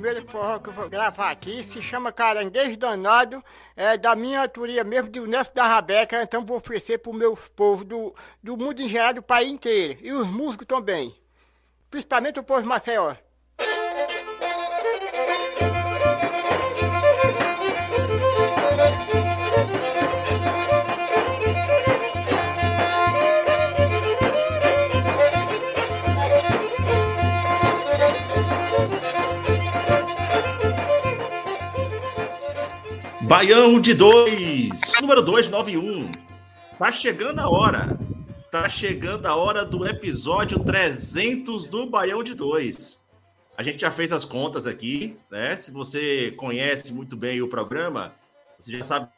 Primeiro forró que eu vou gravar aqui se chama Caranguejo Danado, é da minha autoria mesmo, do Nelson da Rabeca, então vou oferecer pro meu povo do, do mundo em geral, do país inteiro, e os músicos também, principalmente o povo de Maceió. Baião de 2, número 291. Tá chegando a hora. Tá chegando a hora do episódio 300 do Baião de 2. A gente já fez as contas aqui, né? Se você conhece muito bem o programa, você já sabe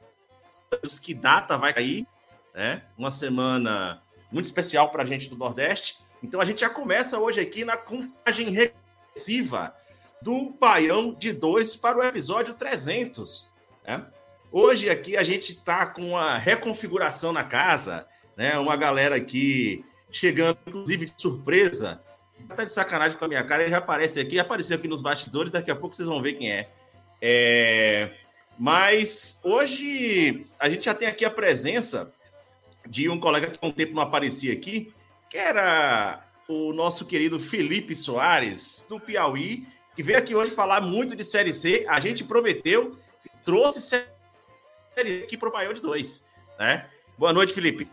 que data vai cair, né? Uma semana muito especial para a gente do Nordeste. Então a gente já começa hoje aqui na contagem regressiva do Baião de 2 para o episódio 300. Né? Hoje aqui a gente está com uma reconfiguração na casa, né? Uma galera aqui chegando, inclusive de surpresa. Tá de sacanagem com a minha cara, ele já aparece aqui, apareceu aqui nos bastidores, daqui a pouco vocês vão ver quem é. é... Mas hoje a gente já tem aqui a presença de um colega que há um tempo não aparecia aqui, que era o nosso querido Felipe Soares, do Piauí, que veio aqui hoje falar muito de Série C. A gente prometeu trouxe série aqui pro Baião de 2, né? Boa noite, Felipe.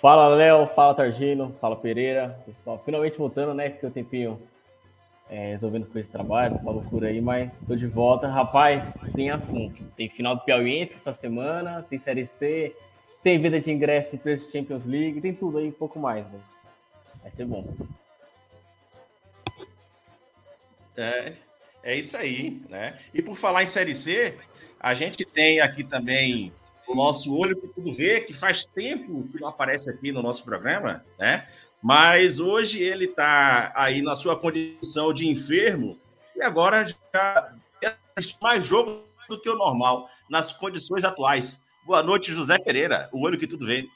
Fala, Léo. Fala, Targino. Fala, Pereira. Pessoal, finalmente voltando, né? Fiquei um tempinho é, resolvendo coisas de trabalho, essa loucura aí, mas tô de volta. Rapaz, tem assunto. Tem final do Piauiense essa semana, tem Série C, tem vida de ingresso para Champions League, tem tudo aí, um pouco mais, né? Vai ser bom. É, é isso aí, né? E por falar em Série C, a gente tem aqui também o nosso Olho que Tudo Vê, que faz tempo que não aparece aqui no nosso programa, né? Mas hoje ele está aí na sua condição de enfermo e agora já assiste mais jogo do que o normal, nas condições atuais. Boa noite, José Pereira, o Olho que Tudo Vê.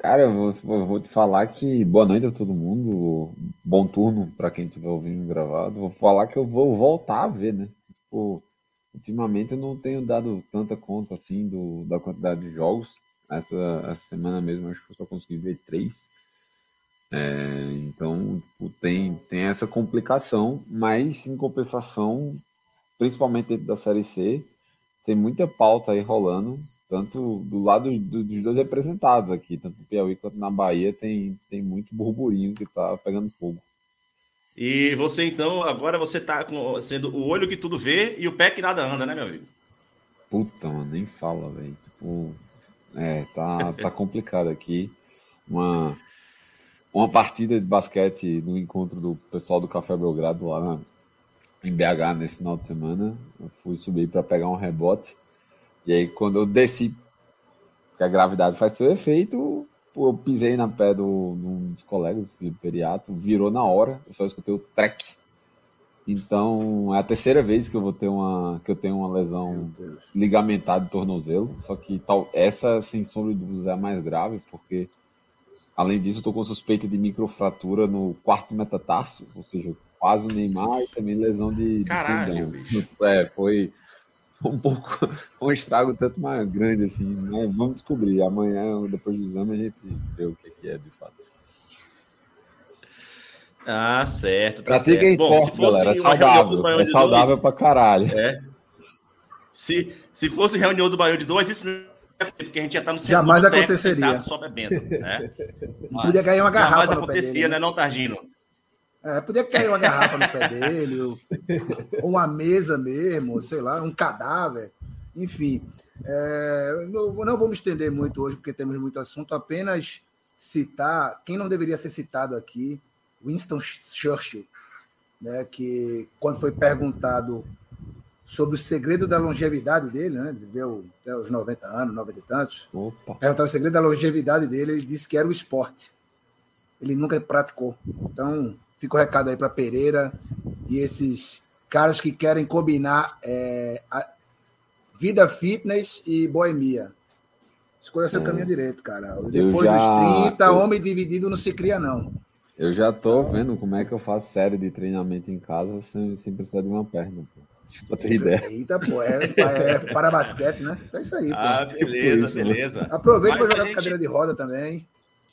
Cara, eu vou, eu vou te falar que boa noite a todo mundo, bom turno para quem estiver ouvindo gravado. Vou falar que eu vou voltar a ver, né? Tipo, ultimamente eu não tenho dado tanta conta assim do, da quantidade de jogos. Essa, essa semana mesmo acho que eu só consegui ver três. É, então tipo, tem, tem essa complicação, mas em compensação, principalmente dentro da Série C, tem muita pauta aí rolando tanto do lado do, dos dois representados aqui, tanto no Piauí quanto na Bahia, tem, tem muito burburinho que tá pegando fogo. E você então, agora você tá com, sendo o olho que tudo vê e o pé que nada anda, né, meu amigo? Puta, mano, nem fala, velho. Tipo, é, tá, tá complicado aqui. Uma, uma partida de basquete no encontro do pessoal do Café Belgrado lá na, em BH nesse final de semana. Eu fui subir para pegar um rebote. E aí, quando eu desci, que a gravidade faz seu efeito, eu pisei na pé do, um dos colegas, do Periato, virou na hora, eu só escutei o trek. Então, é a terceira vez que eu vou ter uma que eu tenho uma lesão ligamentar de tornozelo, só que tal essa sem sombra de dúvidas é a mais grave, porque além disso eu tô com suspeita de microfratura no quarto metatarso, ou seja, quase o Neymar e também lesão de, Caralho, de tendão. É, foi um pouco um estrago tanto mais grande assim. Mas vamos descobrir. Amanhã, depois do exame, a gente vê o que, é de fato. Ah, certo. Tá Pratiquem certo. Bom, esporte, se fosse galera. É uma saudável. reunião do É saudável dois, pra caralho. é. Se, se fosse reunião do Baião de dois, isso não é porque a gente já tá no segundo Jamais tempo, aconteceria. sentado Só bebendo, né? Mas Podia ganhar uma garrafa Jamais acontecia, dele, né, não, Targino? É, podia cair uma garrafa no pé dele, ou, ou uma mesa mesmo, sei lá, um cadáver. Enfim, é, não, não vou me estender muito hoje, porque temos muito assunto, apenas citar quem não deveria ser citado aqui, Winston Churchill. né, que quando foi perguntado sobre o segredo da longevidade dele, né, viveu até os 90 anos, 90 e tantos, Opa. perguntaram o segredo da longevidade dele, ele disse que era o esporte. Ele nunca praticou. Então, fica o recado aí para Pereira e esses caras que querem combinar é, a vida fitness e boemia. Escolha seu É. caminho direito, cara. Depois já- dos 30, eu- homem dividido não se cria, não. Eu já tô vendo como é que eu faço série de treinamento em casa sem, sem precisar de uma perna, pô. Pra ter ideia. Eita, pô, é, é para basquete, né? É isso aí, pô. Ah, beleza, isso, né? beleza. Aproveita Mas para jogar gente- com cadeira de roda também.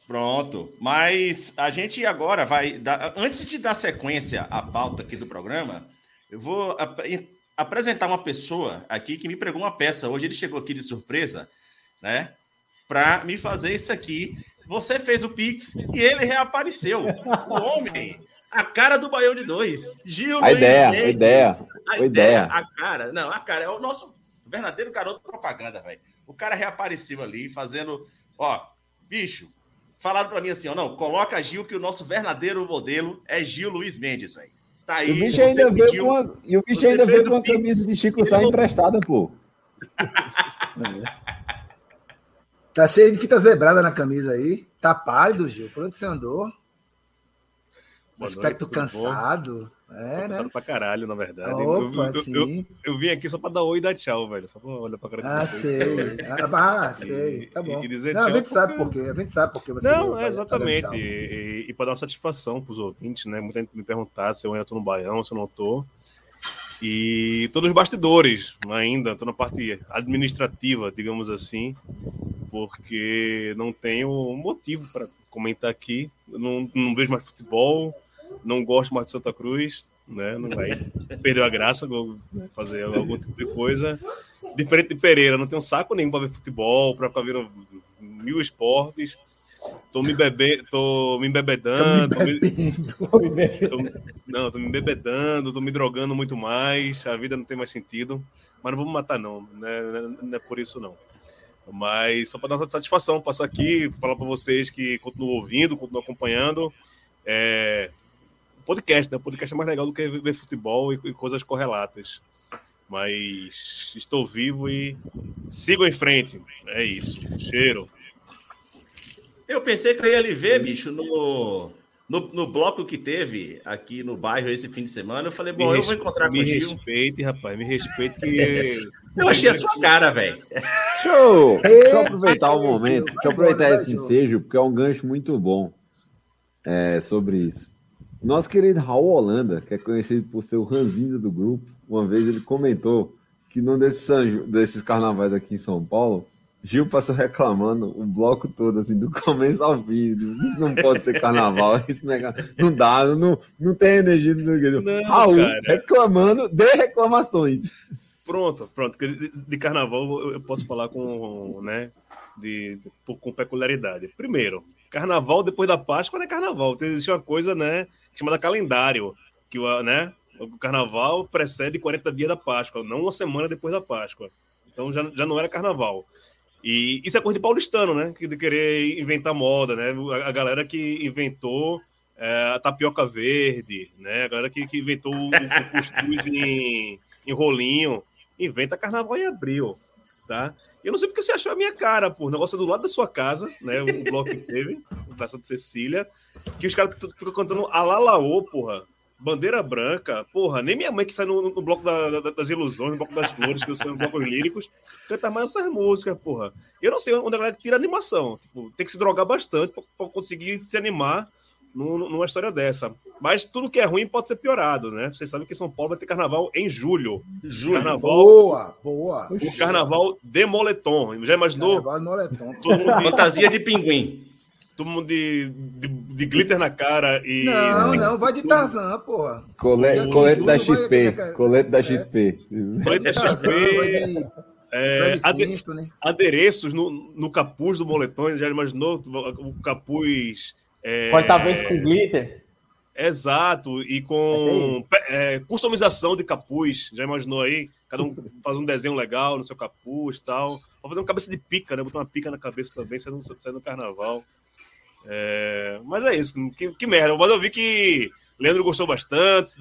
Pronto. Mas a gente agora vai. Dar, antes de dar sequência à pauta aqui do programa, eu vou ap- apresentar uma pessoa aqui que me pregou uma peça. Hoje ele chegou aqui de surpresa, né? Para me fazer isso aqui. Você fez o Pix e ele reapareceu. O homem, a cara do Baião de Dois. Gil A Luiz ideia, a Mendes. ideia, A a ideia, ideia. a cara. Não, a cara é o nosso verdadeiro garoto propaganda, velho. O cara reapareceu ali fazendo. Ó, bicho, falaram pra mim assim, ó, não, coloca Gil que o nosso verdadeiro modelo é Gil Luiz Mendes, velho. Tá E aí, o bicho ainda veio com uma, e o bicho ainda veio com uma camisa de Chico Sá emprestada, pô. Tá cheio de fita zebrada na camisa aí. Tá pálido, Gil. Por onde você andou? Boa Aspecto noite, tudo bom? Cansado. É, né? Cansado pra caralho, na verdade. Opa, eu, eu, eu, eu vim aqui só pra dar oi e dar tchau, velho. Só pra olhar pra cara de Ah, sei. Ah, ah, sei. Tá E- bom. e dizer Não, a gente sabe por quê. A gente sabe por que você. Não, é exatamente. tchau. E, e, para dar uma satisfação pros ouvintes, né? Muita gente me perguntar se eu ainda tô no Baião, se eu não tô. E tô nos bastidores ainda, tô na parte administrativa, digamos assim, porque não tenho motivo para comentar aqui. Eu Não, não vejo mais futebol, não gosto mais de Santa Cruz, né? Não vai perdeu a graça vou fazer algum tipo de coisa. Diferente de Pereira, não tenho saco nenhum para ver futebol, para ficar vendo mil esportes. Tô me bebendo, tô me embebedando, tô me- tô- não, tô me embebedando, tô me drogando muito mais, a vida não tem mais sentido. Mas não vou me matar, não, né? Não é por isso, não. Mas só para dar uma satisfação, passar aqui, falar para vocês que continuam ouvindo, continuam acompanhando. É... Podcast, né? O podcast é mais legal do que ver futebol e, e coisas correlatas. Mas estou vivo e sigo em frente. É isso. Cheiro. Eu pensei que eu ia lhe ver, bicho, no, no, no bloco que teve aqui no bairro esse fim de semana. Eu falei, bom, eu vou encontrar com me o Gil. respeite, rapaz. Me respeite que. Eu achei a sua cara, velho. Eu, deixa eu aproveitar o momento, deixa eu aproveitar esse ensejo, porque é um gancho muito bom é, sobre isso. Nosso querido Raul Holanda, que é conhecido por ser o ranzinza do grupo, uma vez ele comentou que num desses, desses carnavais aqui em São Paulo, Gil passou reclamando o bloco todo, assim, do começo ao fim. Isso não pode ser carnaval, isso não é. Não dá, não, não tem energia. Não, Raul cara. reclamando de reclamações. Pronto, pronto. De, de carnaval eu posso falar com, né, de, com peculiaridade. Primeiro, carnaval depois da Páscoa não é carnaval. Tem- Existe uma coisa, né, chamada calendário, que o, né, o carnaval precede 40 dias da Páscoa, não uma semana depois da Páscoa. Então já, já não era carnaval. E isso é coisa de paulistano, né? Que de querer inventar moda, né? A, a galera que inventou é, a tapioca verde, né? A galera que, que inventou o, o cuscuz em, em rolinho, inventa carnaval em abril, tá? Eu não sei porque você achou a minha cara, pô. O negócio é do lado da sua casa, né? O bloco que teve, Taça de Cecília, que os caras ficam cantando alalaô, porra. Bandeira branca, porra, nem minha mãe que sai no, no bloco da- da- das ilusões, no bloco das flores, que eu sou no bloco líricos, canta mais essas músicas, porra. Eu não sei onde a galera tira animação. Tipo, tem que se drogar bastante pra, pra conseguir se animar numa história dessa. Mas tudo que é ruim pode ser piorado, né? Vocês sabem que São Paulo vai ter carnaval em julho. Julho. Carnaval, Boa, boa. o carnaval de moletom. Já imaginou? Carnaval de moletom. Todo mundo de, Fantasia de pinguim. todo mundo de, de, de glitter na cara e. Não, não, vai de Tarzan, porra. Colete, Dia colete 15 da vai XP. Colete da É. XP. Ter Tarzan, vai XP, de é, Fred ade- Flintstone. adereços no, no capuz do moletom. Já imaginou o capuz. É, Pode estar vendo com glitter. Exato, e com é, customização de capuz. Já imaginou aí? Cada um faz um desenho legal no seu capuz e tal. Pode fazer uma cabeça de pica, né? Botar uma pica na cabeça também, saindo, saindo no carnaval. É, mas é isso, que, que merda. Mas eu vi que Leandro gostou bastante,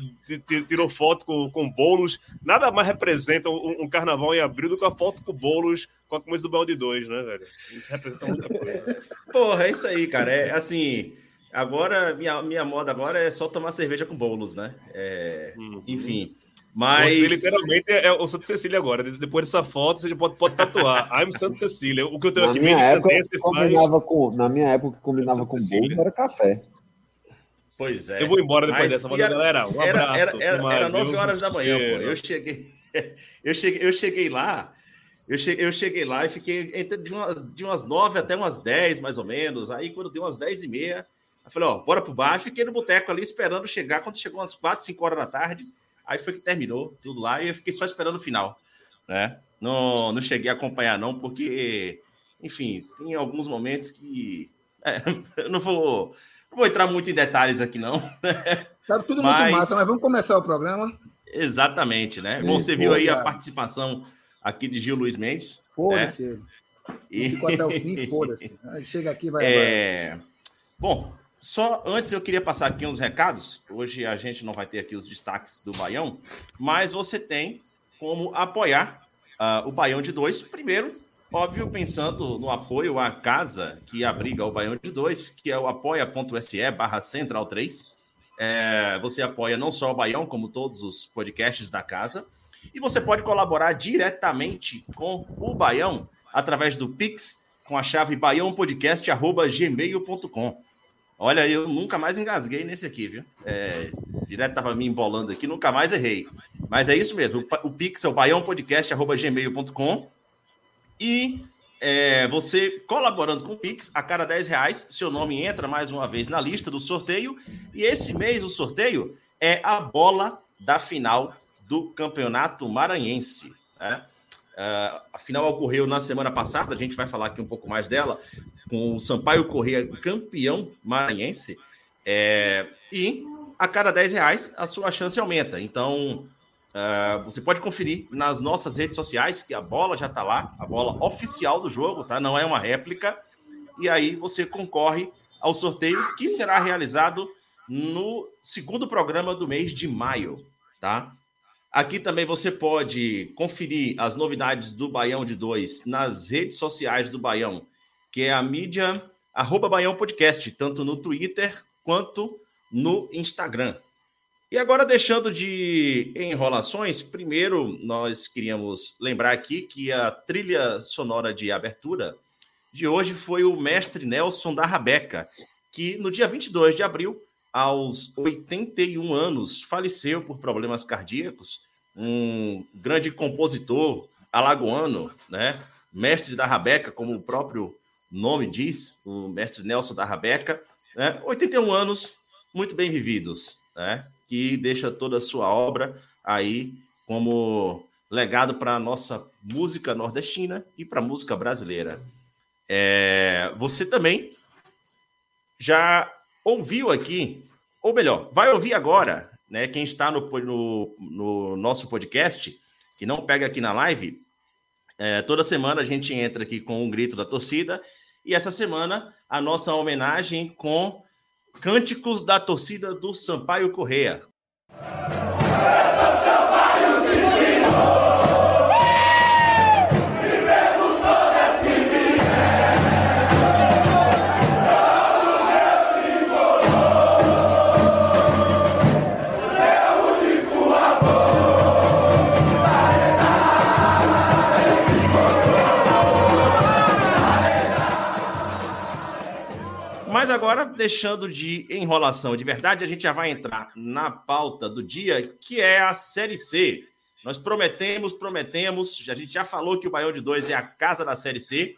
tirou foto com, com bolos. Nada mais representa um, um, carnaval em abril do que a foto com bolos com a camisa do balde 2, né, velho? Isso representa muita coisa. Porra, é isso aí, cara. É assim. Agora, minha, minha moda agora é só tomar cerveja com bolos, né? É, uhum. Enfim. Mas. Você literalmente é o Santa Cecília agora. Depois dessa foto, você já pode, pode tatuar. I'm Santa Cecília. O que eu tenho na aqui minha época, combinava faz... com Na minha época, combinava com bolo era café. Pois é. Eu vou embora depois dessa, era, galera. Um abraço. Era, era, era, era 9 horas da manhã, pô. Eu cheguei, eu cheguei, eu cheguei lá. Eu cheguei, eu cheguei lá e fiquei entre de umas, de umas 9 até umas 10, mais ou menos. Aí, quando deu umas 10 e meia, eu falei, ó, bora pro bar. Fiquei no boteco ali esperando chegar. Quando chegou umas 4, 5 horas da tarde, Aí foi que terminou tudo lá e eu fiquei só esperando o final, né? Não, não cheguei a acompanhar não, porque, enfim, tem alguns momentos que é, eu não vou, não vou entrar muito em detalhes aqui não. Tá tudo mas... muito massa, mas vamos começar o programa. Exatamente, né? Bom, você viu aí a participação aqui de Gil Luiz Mendes. Foda-se. Né? E... Ficou até o fim, foda-se. Chega aqui, vai. É... Bom, só antes eu queria passar aqui uns recados. Hoje a gente não vai ter aqui os destaques do Baião, mas você tem como apoiar uh, o Baião de Dois. Primeiro, óbvio, pensando no apoio à casa que abriga o Baião de Dois, que é o apoia.se barra central 3. É, você apoia não só o Baião, como todos os podcasts da casa. E você pode colaborar diretamente com o Baião através do Pix com a chave baiãopodcast.gmail.com. Olha, eu nunca mais engasguei nesse aqui, viu? É, direto tava me embolando aqui, nunca mais errei. Mas é isso mesmo, o, o pixel baiãopodcast.gmail.com e é, você colaborando com o Pix, a cada 10 reais, seu nome entra mais uma vez na lista do sorteio. E esse mês o sorteio é a bola da final do Campeonato Maranhense. Né? Uh, a final ocorreu na semana passada, a gente vai falar aqui um pouco mais dela, com o Sampaio Correia campeão maranhense. É, e a cada 10 reais a sua chance aumenta. Então, uh, você pode conferir nas nossas redes sociais, que a bola já está lá, a bola oficial do jogo, tá? Não é uma réplica. E aí você concorre ao sorteio que será realizado no segundo programa do mês de maio, tá? Aqui também você pode conferir as novidades do Baião de Dois nas redes sociais do Baião, que é a mídia arroba Baião Podcast, tanto no Twitter quanto no Instagram. E agora, deixando de enrolações, primeiro nós queríamos lembrar aqui que a trilha sonora de abertura de hoje foi o mestre Nelson da Rabeca, que no dia 22 de abril, aos 81 anos, faleceu por problemas cardíacos um grande compositor alagoano, né? Mestre da Rabeca, como o próprio nome diz, o mestre Nelson da Rabeca, né? 81 anos muito bem vividos, né? Que deixa toda a sua obra aí como legado para a nossa música nordestina e para a música brasileira. É, você também já ouviu aqui, ou melhor, vai ouvir agora né? Quem está no, no, no nosso podcast, que não pega aqui na live, é, toda semana a gente entra aqui com um grito da torcida e essa semana a nossa homenagem com cânticos da torcida do Sampaio Correia. Agora, deixando de enrolação de verdade, a gente já vai entrar na pauta do dia, que é a Série C. Nós prometemos, prometemos, a gente já falou que o Baião de Dois é a casa da Série C,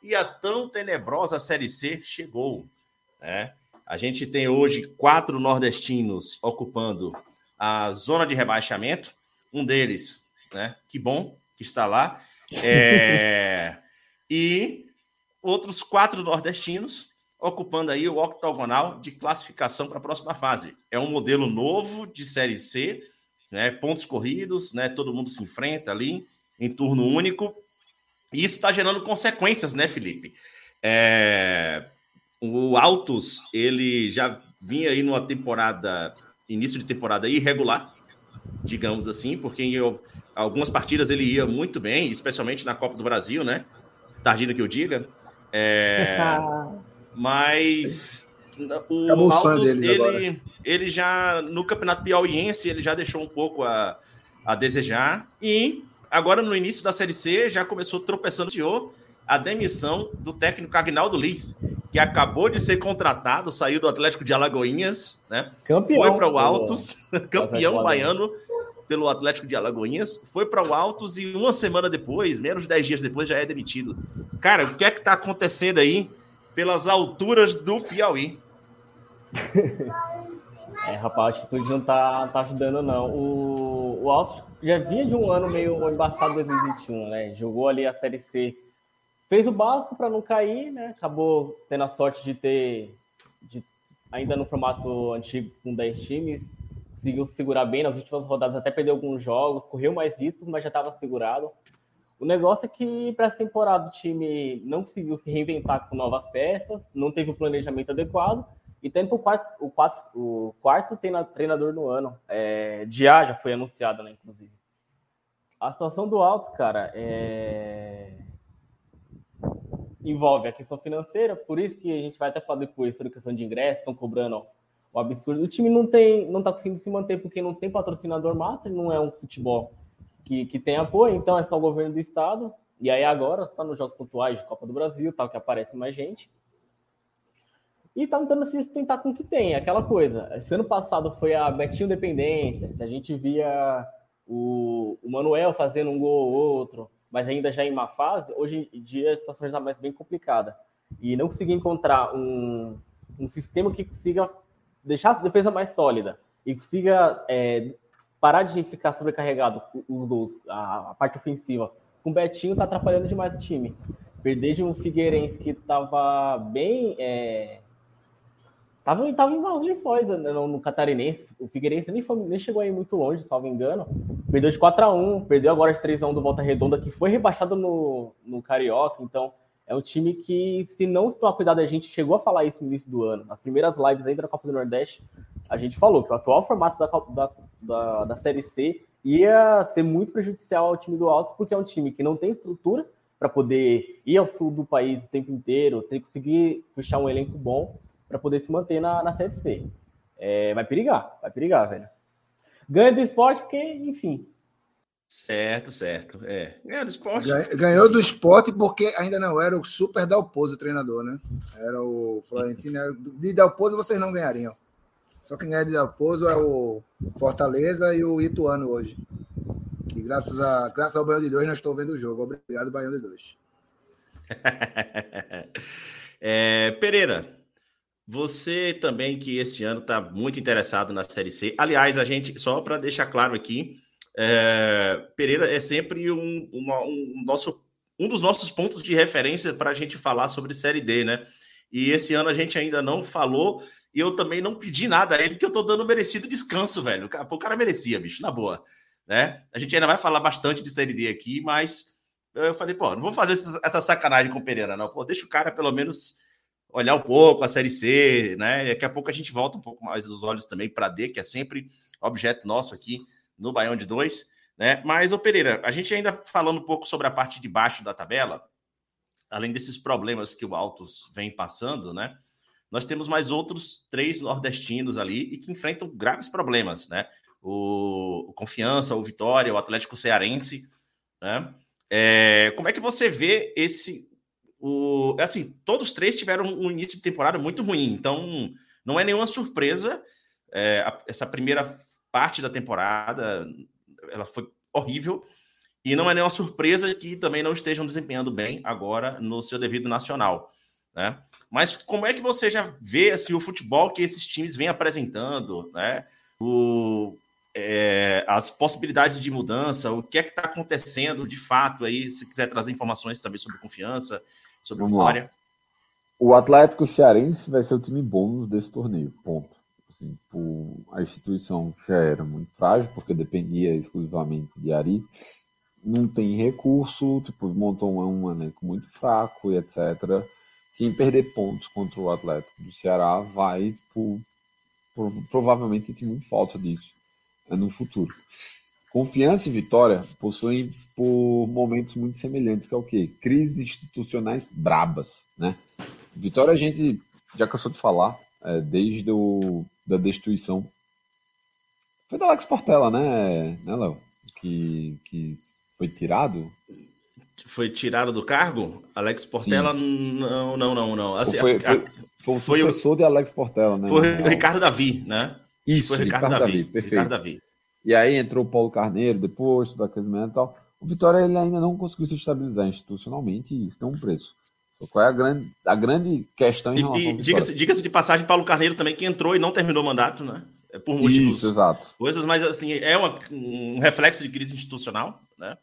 e a tão tenebrosa Série C chegou. Né? A gente tem hoje quatro nordestinos ocupando a zona de rebaixamento, um deles, né? Que bom que está lá. É... e outros quatro nordestinos ocupando aí o octogonal de classificação para a próxima fase. É um modelo novo de Série C, né? pontos corridos, né? todo mundo se enfrenta ali em turno único. E isso está gerando consequências, né, Felipe? É... O Altos, ele já vinha aí numa temporada início de temporada irregular, digamos assim, porque em algumas partidas ele ia muito bem, especialmente na Copa do Brasil, né? Tardino que eu diga. É, mas o Acabou Altos, agora. ele, ele já, no Campeonato Piauiense, ele já deixou um pouco a, a desejar. E agora, no início da Série C, já começou tropeçando senhor a demissão do técnico Agnaldo Liz, que acabou de ser contratado, saiu do Atlético de Alagoinhas, né? Campeão. Foi para o Altos, campeão Atlético baiano pelo Atlético de Alagoinhas, foi para o Altos e uma semana depois, menos de 10 dias depois, já é demitido. Cara, o que é que tá acontecendo aí pelas alturas do Piauí? É, rapaz, a atitude não tá, tá ajudando, não. O, o Altos já vinha de um ano meio embaçado em 2021, né? Jogou ali a Série C. Fez o básico para não cair, né? Acabou tendo a sorte de ter, de, ainda no formato antigo, com 10 times. Conseguiu se segurar bem nas últimas rodadas, até perdeu alguns jogos, correu mais riscos, mas já estava segurado. O negócio é que para essa temporada o time não conseguiu se reinventar com novas peças, não teve o planejamento adequado e tem o quarto, o, quatro, o quarto treina- treinador no ano. É, Diá já foi anunciado, né, inclusive. A situação do Altos, cara, é... envolve a questão financeira, por isso que a gente vai até falar depois sobre a questão de ingresso, estão cobrando o absurdo. O time não tem, não tá conseguindo se manter porque não tem patrocinador master, não é um futebol que, que tem apoio, então é só o governo do estado. E aí agora, só nos jogos pontuais de Copa do Brasil, tal, que aparece mais gente. E tá tentando se sustentar com o que tem, aquela coisa. Esse ano passado foi a Betinho Dependência, se a gente via o, o Manuel fazendo um gol ou outro, mas ainda já em má fase, hoje em dia a situação já está mais bem complicada. E não conseguir encontrar um, um sistema que consiga deixar a defesa mais sólida e consiga é, parar de ficar sobrecarregado os gols, a, a parte ofensiva. Com o Betinho tá atrapalhando demais o time. Perder de um Figueirense que tava bem. É, tava, tava em maus lençóis né, no, no Catarinense. O Figueirense nem, foi- nem chegou aí muito longe, salvo engano. Perdeu de 4 a 1 perdeu agora de 3 a 1 do Volta Redonda, que foi rebaixado no, no Carioca. Então, é um time que, se não se tomar cuidado, a gente chegou a falar isso no início do ano. Nas primeiras lives ainda da Copa do Nordeste, a gente falou que o atual formato da, da, da, da Série C ia ser muito prejudicial ao time do Altos, porque é um time que não tem estrutura para poder ir ao sul do país o tempo inteiro, tem que conseguir puxar um elenco bom para poder se manter na, na Série C. É, vai perigar, vai perigar, velho. Ganha do esporte porque, enfim, Certo, certo. É. É, do esporte. Ganhou do esporte porque ainda não era o super Dalpozo o treinador, né? Era o Florentino. era- De Dalpozo vocês não ganhariam. Só quem ganha de Dalpozo é o Fortaleza e o Ituano hoje. Que graças, a, graças ao Baião de Dois nós estou vendo o jogo. Obrigado, Baião de Dois. É, Pereira, você também que esse ano está muito interessado na Série C. Aliás, a gente, só para deixar claro aqui, é, Pereira é sempre um, uma- um nosso, um dos nossos pontos de referência para a gente falar sobre Série D, né? E esse ano a gente ainda não falou, e eu também não pedi nada a ele, porque eu tô dando merecido descanso, velho. O cara, merecia, bicho, na boa. Né? A gente ainda vai falar bastante de Série D aqui, mas eu falei, pô, não vou fazer essa, sacanagem com o Pereira, não. Pô, deixa o cara pelo menos olhar um pouco a Série C, né? Daqui a pouco a gente volta um pouco mais os olhos também para D, que é sempre objeto nosso aqui no Baião de Dois, né? Mas, ô Pereira, a gente ainda falando um pouco sobre a parte de baixo da tabela, além desses problemas que o Altos vem passando, né? Nós temos mais outros três nordestinos ali e que enfrentam graves problemas, né? O, o Confiança, o Vitória, o Atlético Cearense, né? É, como é que você vê esse o, assim, todos três tiveram um início de temporada muito ruim, então não é nenhuma surpresa. é, a- essa primeira parte da temporada ela foi horrível e não é nenhuma surpresa que também não estejam desempenhando bem agora no seu devido nacional, né? Mas como é que você já vê assim, o futebol que esses times vêm apresentando, né? O, é, as possibilidades de mudança, o que é que está acontecendo de fato aí, se quiser trazer informações também sobre confiança, sobre Vamos lá. vitória. O Atlético Cearense vai ser o time bônus desse torneio, ponto. Assim, por- a instituição já era muito frágil, porque dependia exclusivamente de Ari. Não tem recurso, tipo, montou um elenco muito fraco e etc. Quem perder pontos contra o Atlético do Ceará vai, tipo, provavelmente sente muito falta disso né, no futuro. Confiança e Vitória possuem por momentos muito semelhantes, que é o quê? Crises institucionais brabas, né? Vitória a gente já cansou de falar, é, desde o, da destituição. Foi da Alex Portela, né, né Léo? Que, que foi tirado? Foi tirado do cargo? Alex Portela? Sim. Não, não, não, não. Assim, foi, assim, foi, foi, o sucessor de Alex Portela, né? Foi o Ricardo Davi, né? Isso, foi Ricardo, Ricardo Davi. Davi. Perfeito. Ricardo Davi. E aí entrou o Paulo Carneiro depois, daquele momento e tal. O Vitória ele ainda não conseguiu se estabilizar institucionalmente e isso tem um preço. Qual é a grande, a grande questão em relação E, e diga-se diga de passagem, Paulo Carneiro também, que entrou e não terminou o mandato, né? É por motivos. Isso, exato. Coisas, mas assim, é uma, um reflexo de crise institucional, né?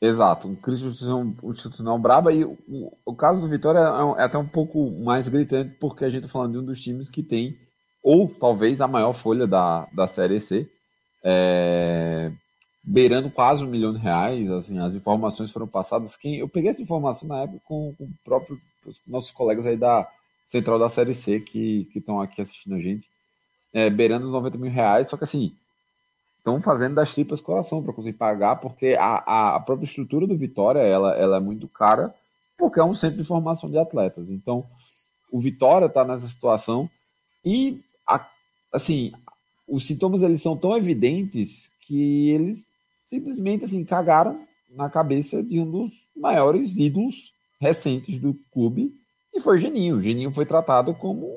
Exato, um crise institucional braba e o, o caso do Vitória é, é, até um pouco mais gritante porque a gente está falando de um dos times que tem, ou talvez a maior folha da, da Série C, é, beirando quase um milhão de reais. Assim, as informações foram passadas. Quem, eu peguei essa informação na época com, com o próprio os nossos colegas aí da Central da Série C que estão aqui assistindo a gente, é, beirando os 90 mil reais. Só que assim, estão fazendo das tripas coração para conseguir pagar, porque a, a própria estrutura do Vitória ela, ela é muito cara, porque é um centro de formação de atletas. Então, o Vitória está nessa situação e, a, assim, os sintomas eles são tão evidentes que eles simplesmente assim cagaram na cabeça de um dos maiores ídolos recentes do clube, e foi Geninho. O Geninho foi tratado como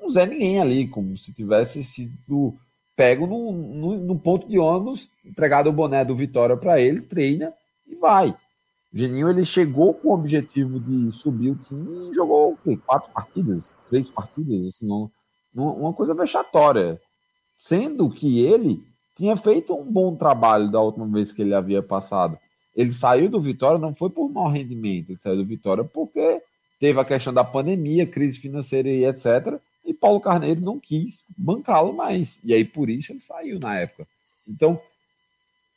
um Zé Ninguém ali, como se tivesse sido pego no, no, ponto de ônibus, entregado o boné do Vitória para ele, treina e vai. O Geninho ele chegou com o objetivo de subir o time e jogou quatro partidas, três partidas, assim, uma, uma coisa vexatória sendo que ele tinha feito um bom trabalho da última vez que ele havia passado. Ele saiu do Vitória não foi por mau rendimento, ele saiu do Vitória porque teve a questão da pandemia, crise financeira e etc. E Paulo Carneiro não quis bancá-lo mais. E aí por isso ele saiu na época. Então,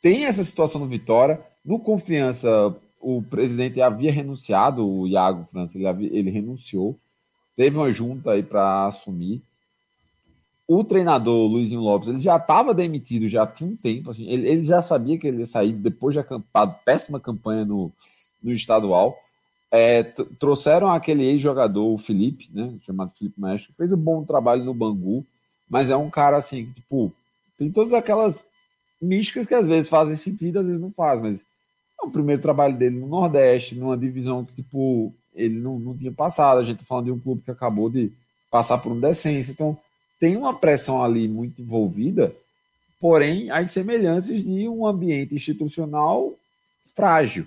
tem essa situação no Vitória. No Confiança, o presidente havia renunciado, o Iago França, ele, havia, ele renunciou. Teve uma junta aí para assumir o treinador Luizinho Lopes ele já estava demitido já tinha um tempo assim, ele, ele, já sabia que ele ia sair depois de acampado, péssima campanha no, no estadual é, trouxeram aquele ex-jogador o Felipe né chamado Felipe Mestre que fez um bom trabalho no Bangu mas é um cara assim tipo tem todas aquelas místicas que às vezes fazem sentido às vezes não faz mas é o primeiro trabalho dele no Nordeste numa divisão que tipo ele não, não tinha passado a gente tá falando de um clube que acabou de passar por um descenso então tem uma pressão ali muito envolvida, porém as semelhanças de um ambiente institucional frágil.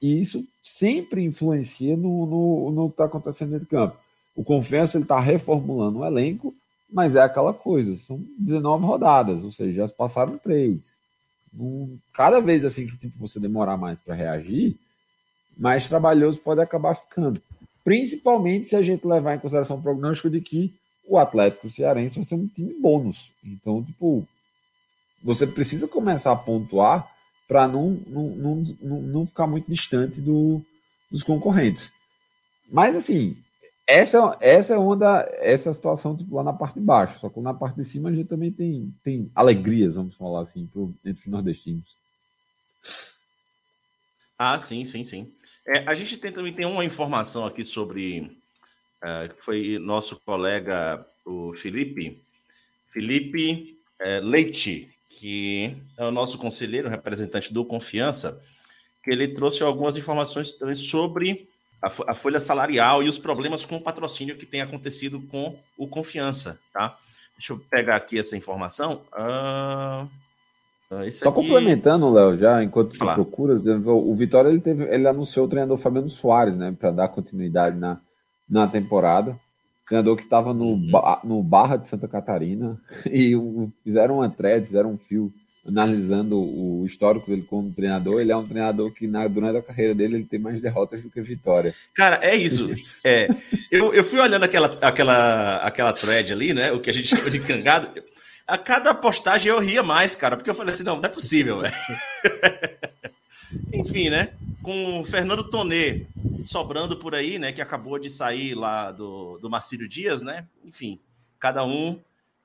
E isso sempre influencia no, no, no que está acontecendo dentro do campo. O Confiança está reformulando o elenco, mas é aquela coisa, são 19 rodadas, ou seja, já passaram três. Um, cada vez assim que tipo, você demorar mais para reagir, mais trabalhoso pode acabar ficando. Principalmente se a gente levar em consideração o prognóstico de que o Atlético Cearense vai ser um time bônus. Então, tipo, você precisa começar a pontuar para não, não, não, não, ficar muito distante do, dos concorrentes. Mas, assim, essa, essa é uma essa situação tipo, lá na parte de baixo. Só que na parte de cima a gente também tem, tem alegrias, vamos falar assim, pro, entre os nordestinos. Ah, sim, sim, sim. É, a gente tem, também tem uma informação aqui sobre uh, foi nosso colega, o Felipe, Felipe uh, Leite, que é o nosso conselheiro, representante do Confiança, que ele trouxe algumas informações também sobre a, folha salarial e os problemas com o patrocínio que tem acontecido com o Confiança, tá? Deixa eu pegar aqui essa informação. Uh, Só aqui... complementando, Léo, já enquanto você procura, o Vitória ele, teve, ele anunciou o treinador Fabiano Soares, né, para dar continuidade na, na temporada. Treinador que estava no, uhum. no Barra de Santa Catarina e fizeram uma thread, fizeram um fio analisando o histórico dele como treinador. Ele é um treinador que na, durante a carreira dele ele tem mais derrotas do que vitórias. Cara, é isso. É, eu, eu fui olhando aquela, aquela, aquela thread ali, né? O que a gente chama de cangado. A cada postagem eu ria mais, cara, porque eu falei assim, não, não é possível, velho. Enfim, né? Com o Fernando Tonê sobrando por aí, né? Que acabou de sair lá do, do Marcílio Dias, né? Enfim, cada um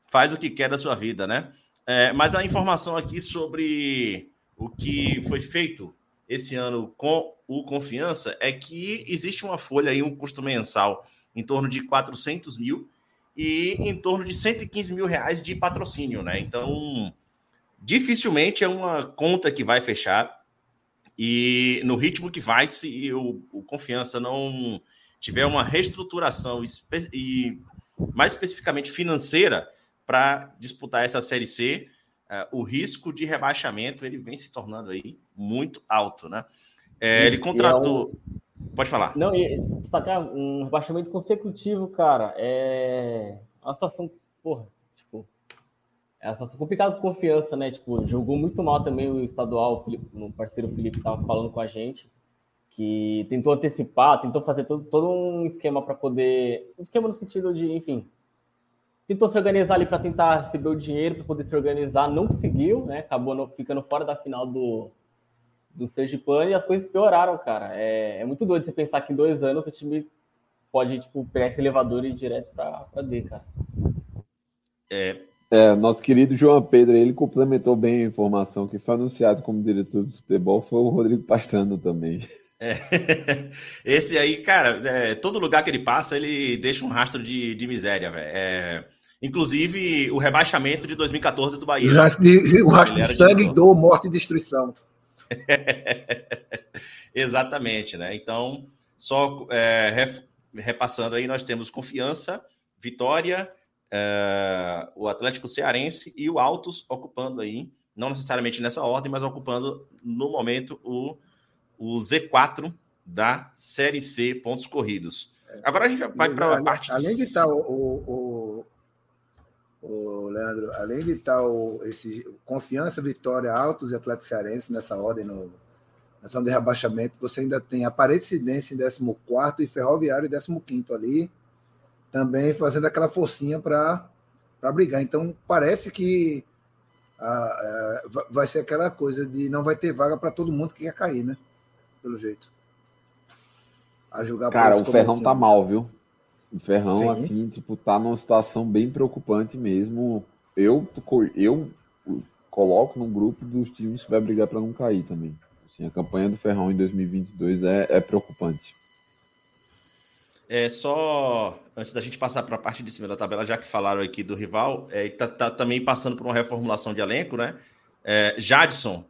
faz o que quer da sua vida, né? É, mas a informação aqui sobre o que foi feito esse ano com o Confiança é que existe uma folha aí, um custo mensal em torno de 400 mil e em torno de 115 mil reais de patrocínio, né? Então, dificilmente é uma conta que vai fechar e no ritmo que vai, se o, o Confiança não tiver uma reestruturação e mais especificamente financeira para disputar essa Série C, uh, o risco de rebaixamento ele vem se tornando aí muito alto, né? É, ele contratou... É um... Pode falar. Não, e destacar um rebaixamento consecutivo, cara, é uma situação, porra, uma situação complicada com confiança, né? Tipo, jogou muito mal também o estadual, o, Felipe, o parceiro Felipe estava falando com a gente, que tentou antecipar, tentou fazer todo, todo um esquema para poder. Um esquema no sentido de, enfim. Tentou se organizar ali para tentar receber o dinheiro, para poder se organizar, não conseguiu, né? Acabou no, ficando fora da final do, do Sergipano e as coisas pioraram, cara. É, é muito doido você pensar que em dois anos o time pode, tipo, pegar esse elevador e ir direto para D, cara. É. é. nosso querido João Pedro, ele complementou bem a informação que foi anunciado como diretor de futebol, foi o Rodrigo Pastrano também. É. Esse aí, cara, é, todo lugar que ele passa, ele deixa um rastro de, de miséria, velho. É, inclusive o rebaixamento de 2014 do Bahia. O rastro de, o rastro de sangue, de dor, morte e destruição. Exatamente, né? Então, só é, repassando aí, nós temos Confiança, Vitória, é, o Atlético Cearense e o Altos ocupando aí, não necessariamente nessa ordem, mas ocupando no momento o, o Z4 da Série C, pontos corridos. Agora a gente vai para a parte. Além de estar o, o, o, Leandro, além de estar o, esse Confiança, Vitória, Altos e Atlético Cearense nessa ordem no, na zona de rebaixamento, você ainda tem a Aparecidense em 14 e Ferroviário em 15 ali, também fazendo aquela forcinha para brigar. Então, parece que a, a, vai ser aquela coisa de não vai ter vaga para todo mundo que quer cair, né? Pelo jeito. A julgar Cara, o Ferrão tá mal, viu? O Ferrão, Sim. assim, tipo, tá numa situação bem preocupante mesmo. Eu, eu coloco no grupo dos times que vai brigar para não cair também. Assim, a campanha do Ferrão em 2022 é, é preocupante. É só antes da gente passar para a parte de cima da tabela, já que falaram aqui do rival, é, tá, tá também passando por uma reformulação de elenco, né? É, Jadson,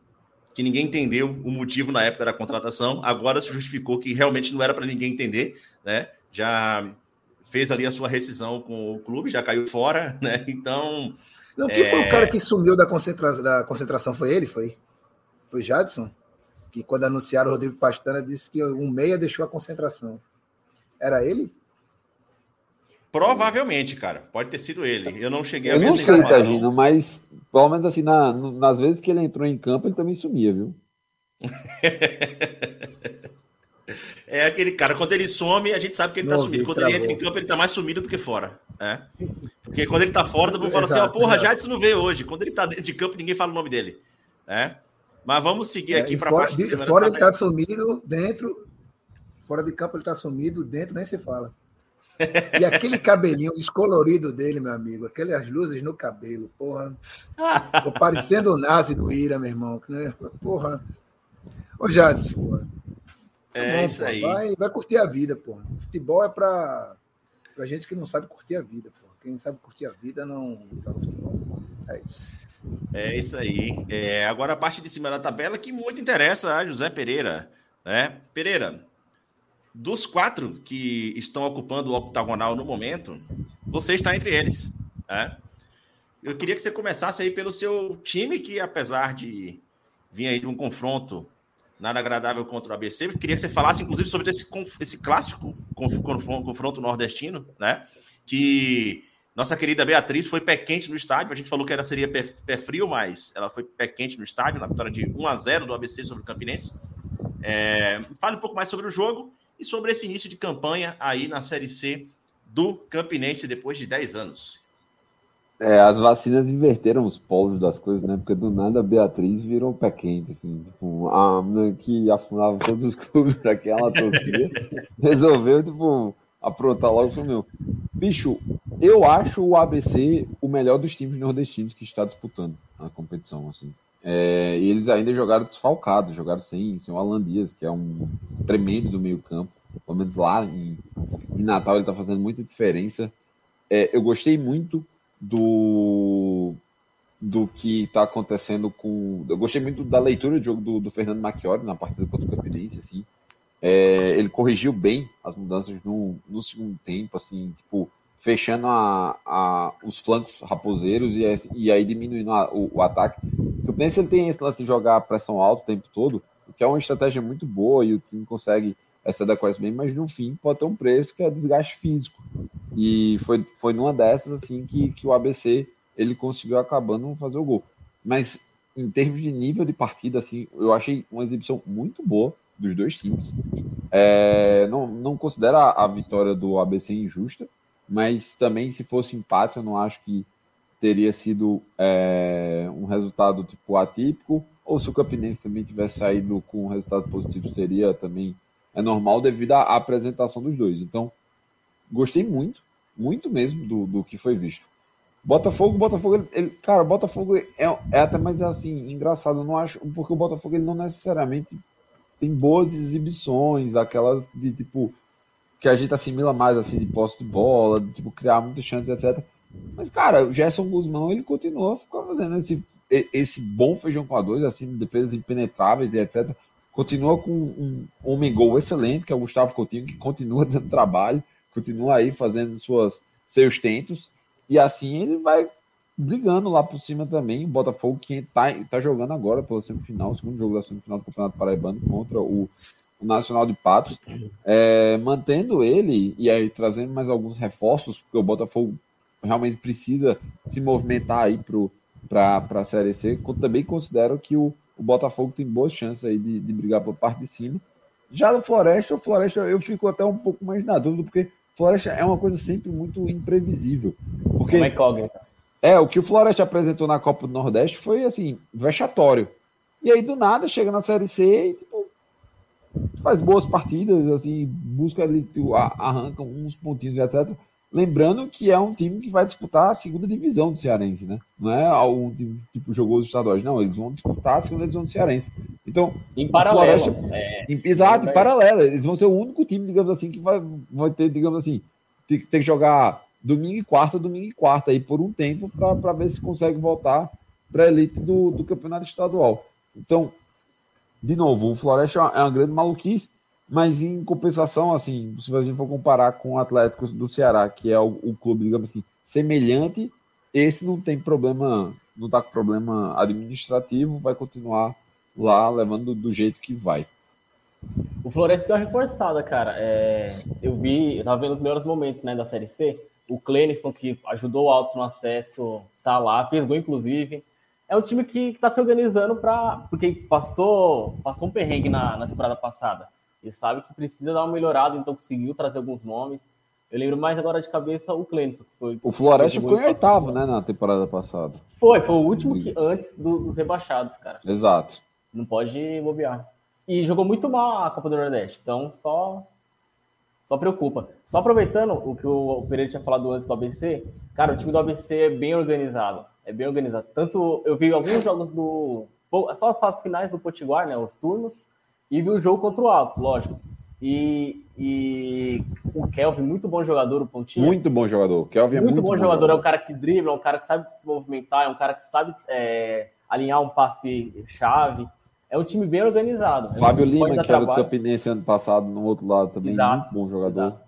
que ninguém entendeu o motivo na época da contratação, agora se justificou que realmente não era para ninguém entender, né? Já fez ali a sua rescisão com o clube, já caiu fora, né? Então. Não, quem é... foi o cara que sumiu da, concentra... da concentração? Foi ele? Foi? Foi Jadson? Que quando anunciaram o Rodrigo Pastana disse que um meia deixou a concentração. Era ele? Provavelmente, cara. Pode ter sido ele. Eu não cheguei a ver essa informação. Tá, mas pelo menos assim, na, nas vezes que ele entrou em campo, ele também sumia, viu? É aquele cara, quando ele some, a gente sabe que ele tá sumido. Quando ele entra em campo, ele tá mais sumido do que fora. Né? Porque quando ele tá fora, todo mundo fala assim: ó, porra, Jadson não veio hoje. Quando ele tá dentro de campo, ninguém fala o nome dele. Né? Mas vamos seguir é, aqui para a parte de cima. Fora ele tá sumido, dentro. Fora de campo ele tá sumido, dentro nem se fala. E aquele cabelinho descolorido dele, meu amigo, aquelas luzes no cabelo, porra. Tô parecendo o nazi do Ira, meu irmão. Né? Porra. Ô, Jadson, porra. Tá é bom, isso pô. aí. Vai, vai curtir a vida, pô. Futebol é pra, pra gente que não sabe curtir a vida, pô. Quem sabe curtir a vida não joga futebol. É isso. É isso aí. É, agora a parte de cima da tabela que muito interessa a José Pereira. Né? Pereira, dos quatro que estão ocupando o octagonal no momento, você está entre eles. Né? Eu queria que você começasse aí pelo seu time, que apesar de vir aí de um confronto nada agradável contra o ABC. Eu queria que você falasse, inclusive, sobre esse, esse clássico confronto nordestino, né? Que nossa querida Beatriz foi pé quente no estádio. A gente falou que ela seria pé, pé frio, mas ela foi pé quente no estádio, na vitória de 1 a 0 do ABC sobre o Campinense. É, fale um pouco mais sobre o jogo e sobre esse início de campanha aí na Série C do Campinense depois de 10 anos. É, as vacinas inverteram os polos das coisas, né? Porque do nada a Beatriz virou pé quente, assim, tipo, a menina que afundava todos os clubes para que ela torcia, resolveu, tipo, aprontar logo pro meu. Bicho, eu acho o ABC o melhor dos times nordestinos que está disputando a competição, assim. É, e eles ainda jogaram desfalcados, jogaram sem, sem o Alan Dias, que é um tremendo do meio campo. Pelo menos lá em, em Natal ele está fazendo muita diferença. É, eu gostei muito do, do que está acontecendo com. Eu gostei muito da leitura de jogo do, do Fernando Macchiori na partida contra o Campinense, assim. É, ele corrigiu bem as mudanças no, no segundo tempo, assim, tipo, fechando a, a, os flancos raposeiros e, e aí diminuindo a, o, o, ataque. O penso ele tem esse lance de jogar a pressão alta o tempo todo, o que é uma estratégia muito boa e o time consegue essa adequar bem, mas no fim pode ter um preço que é desgaste físico. E foi, foi numa dessas assim que, que o ABC ele conseguiu acabando fazer o gol. Mas em termos de nível de partida, assim, eu achei uma exibição muito boa dos dois times. É, não, não considero a, vitória do ABC injusta, mas também se fosse empate, eu não acho que teria sido é, um resultado tipo atípico, ou se o Campinense também tivesse saído com um resultado positivo, seria também é normal devido à, apresentação dos dois. Então, gostei muito, muito mesmo do, do que foi visto. Botafogo, Botafogo, ele, ele, cara, Botafogo é, é até mais assim, engraçado, eu não acho, porque o Botafogo ele não necessariamente tem boas exibições, aquelas de tipo que a gente assimila mais assim de posse de bola, de tipo criar muitas chances, etc. Mas cara, o Gerson Guzmão ele continua fazendo esse esse bom feijão com a dois, assim, defesas impenetráveis e etc. Continua com um homem gol excelente, que é o Gustavo Coutinho, que continua dando trabalho, continua aí fazendo suas seus tentos e assim ele vai brigando lá por cima também. O Botafogo que está tá jogando agora pela semifinal, segundo jogo da semifinal do Campeonato Paraibano contra o, o Nacional de Patos, é, mantendo ele e aí trazendo mais alguns reforços, porque o Botafogo realmente precisa se movimentar aí para a Série C. Também considero que o, o Botafogo tem boas chances aí de, de brigar por parte de cima. Já no Floresta, o Floresta eu fico até um pouco mais na dúvida, porque Floresta é uma coisa sempre muito imprevisível. Porque, uma incógnita. É, o que o Floresta apresentou na Copa do Nordeste foi, assim, vexatório. E aí, do nada, chega na Série C e tipo, faz boas partidas, assim, busca ali, arranca uns pontinhos, etc. Lembrando que é um time que vai disputar a segunda divisão do Cearense, né? Não é algum time, tipo jogou os estaduais, não. Eles vão disputar a segunda divisão do Cearense. Então, em paralelo. Floresta, é, em, exato, em paralelo. Eles vão ser o único time, digamos assim, que vai, vai ter, digamos assim, ter, ter que jogar domingo e quarta, domingo e quarta, aí por um tempo, para ver se consegue voltar para a elite do, do campeonato estadual. Então, de novo, o Floresta é uma grande maluquice, mas em compensação, assim, se a gente for comparar com o Atlético do Ceará, que é o, o clube, digamos assim, semelhante, esse não tem problema, não está com problema administrativo, vai continuar lá levando do jeito que vai. O Floresta deu uma reforçada, cara. É, eu vi, eu tava vendo os melhores momentos né, da Série C. O Clenison, que ajudou o Altos no acesso, tá lá, fez gol, inclusive. É um time que está se organizando para. Porque passou, passou um perrengue na, na temporada passada. Ele sabe que precisa dar uma melhorada, então conseguiu trazer alguns nomes. Eu lembro mais agora de cabeça o Clenison. Foi, o Floresta ficou em oitavo, né, na temporada passada. Foi, foi o último que antes do, dos rebaixados, cara. Exato. Não pode bobear. E jogou muito mal a Copa do Nordeste, então só só preocupa. Só aproveitando o que o Pereira tinha falado antes do ABC, cara, o time do ABC é bem organizado. É bem organizado. Tanto eu vi alguns jogos do. Só as fases finais do Potiguar, né? Os turnos. E vi o jogo contra o Altos, lógico. E, e o Kelvin, muito bom jogador, o Pontinho. Muito bom jogador. O Kelvin é muito, muito bom, bom jogador. jogador. É um cara que dribla, é um cara que sabe se movimentar, é um cara que sabe é, alinhar um passe chave é um time bem organizado. Fábio Lima, que trabalho. era do Campinense ano passado, no outro lado também, exato, muito bom jogador. Exato.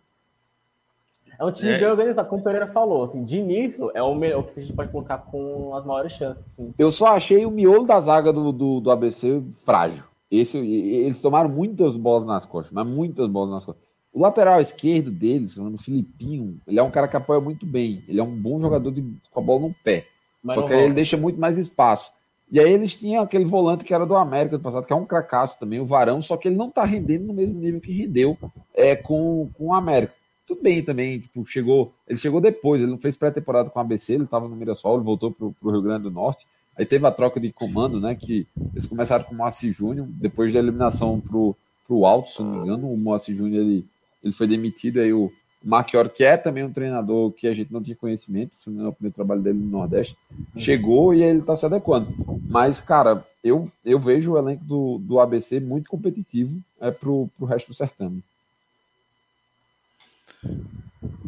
É um time é. bem organizado, como o Pereira falou. Assim, de início, é o, melhor, o que a gente pode colocar com as maiores chances. Assim. Eu só achei o miolo da zaga do, do, do ABC frágil. Esse, eles tomaram muitas bolas nas costas, mas muitas bolas nas costas. O lateral esquerdo deles, o Filipinho, ele é um cara que apoia muito bem. Ele é um bom jogador de, com a bola no pé. Mas só que ele deixa muito mais espaço. E aí eles tinham aquele volante que era do América do passado, que é um cracaço também, o Varão, só que ele não tá rendendo no mesmo nível que rendeu é, com, com o América. Tudo bem também, tipo, chegou, ele chegou depois, ele não fez pré-temporada com o ABC, ele estava no Mirassol, ele voltou pro, pro Rio Grande do Norte. Aí teve a troca de comando, né? Que eles começaram com o Moacir Júnior, depois da eliminação pro, pro Alto, se não me engano, o Moacir Júnior ele, ele foi demitido, aí o, Marchiori, que é também um treinador que a gente não tinha conhecimento, se não é o primeiro trabalho dele no Nordeste, chegou e ele está se adequando. Mas, cara, eu, eu vejo o elenco do, do ABC muito competitivo é, para o resto do certame.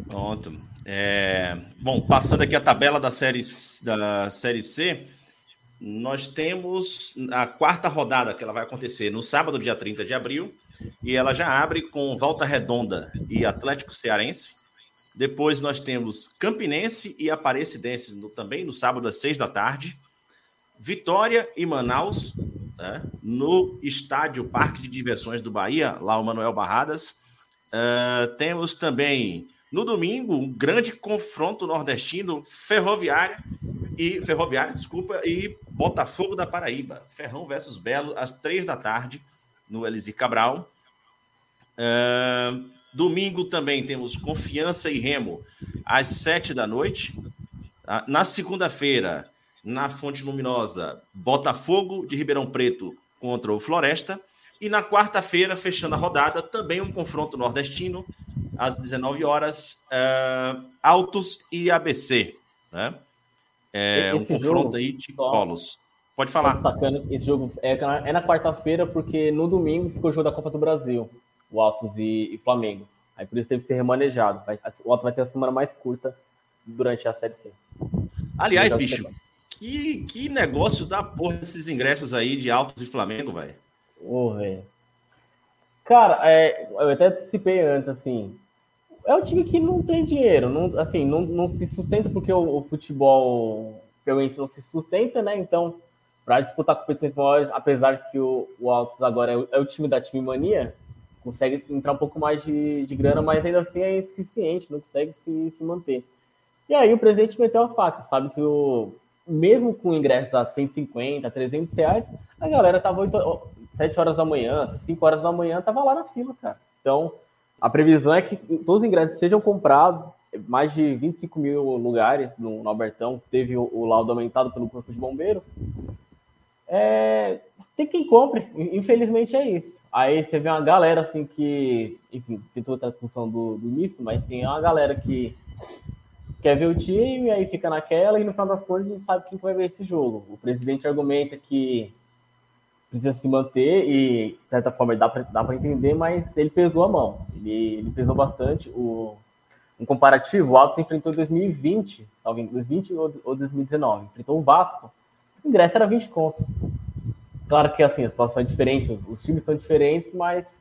Pronto. É, bom, passando aqui a tabela da série, da série C, nós temos a quarta rodada que ela vai acontecer no sábado, dia 30 de abril, e ela já abre com Volta Redonda e Atlético Cearense. Depois nós temos Campinense e Aparecidense no, também no sábado às seis da tarde. Vitória e Manaus, né, no estádio Parque de Diversões do Bahia, lá o Manuel Barradas. Uh, temos também no domingo um grande confronto nordestino ferroviária e ferroviária, desculpa, e Botafogo da Paraíba, Ferrão versus Belo às três da tarde no Elise Cabral. Uh, domingo também temos Confiança e Remo às sete da noite. Uh, na segunda-feira, na Fonte Luminosa, Botafogo de Ribeirão Preto contra o Floresta. E na quarta-feira, fechando a rodada, também um confronto nordestino, às 19 horas, uh, Altos e ABC. Né? É esse um confronto aí de polos. Pode falar. Destacando, esse jogo é, é na quarta-feira, porque no domingo ficou o jogo da Copa do Brasil, o Altos e, e Flamengo. Aí por isso teve que ser remanejado. Vai, o Altos vai ter a semana mais curta durante a Série C. Aliás, bicho, que, que negócio da porra desses ingressos aí de Altos e Flamengo, velho. Ô, velho. Cara, é, eu até antecipei antes, assim. É um time que não tem dinheiro, não, assim, não, não se sustenta porque o, o futebol piauiense não se sustenta, né? Então, para disputar competições maiores, apesar que o, o Altos agora é o, é o, time da time mania, consegue entrar um pouco mais de, de grana, mas ainda assim é insuficiente, não consegue se, se manter. E aí o presidente meteu a faca, sabe que o, mesmo com ingressos a 150, 300 reais, a galera tava 8, 7 horas da manhã, 5 horas da manhã, tava lá na fila, cara. Então, a previsão é que todos os ingressos sejam comprados, mais de 25 mil lugares no, no Albertão, teve o, o, laudo aumentado pelo Corpo de Bombeiros. É, tem quem compre, infelizmente é isso. Aí você vê uma galera assim que, enfim, tem toda a discussão do, do misto, mas tem uma galera que quer ver o time, aí fica naquela, e no final das contas não sabe quem vai ver esse jogo. O presidente argumenta que precisa se manter e, de certa forma, dá para entender, mas ele pesou a mão. Ele, ele pesou bastante. O, um comparativo, o Altos enfrentou em 2020, salvo 2020 ou, ou 2019, enfrentou o Vasco. O ingresso era 20 conto. Claro que assim, a situação é diferente, os, os times são diferentes, mas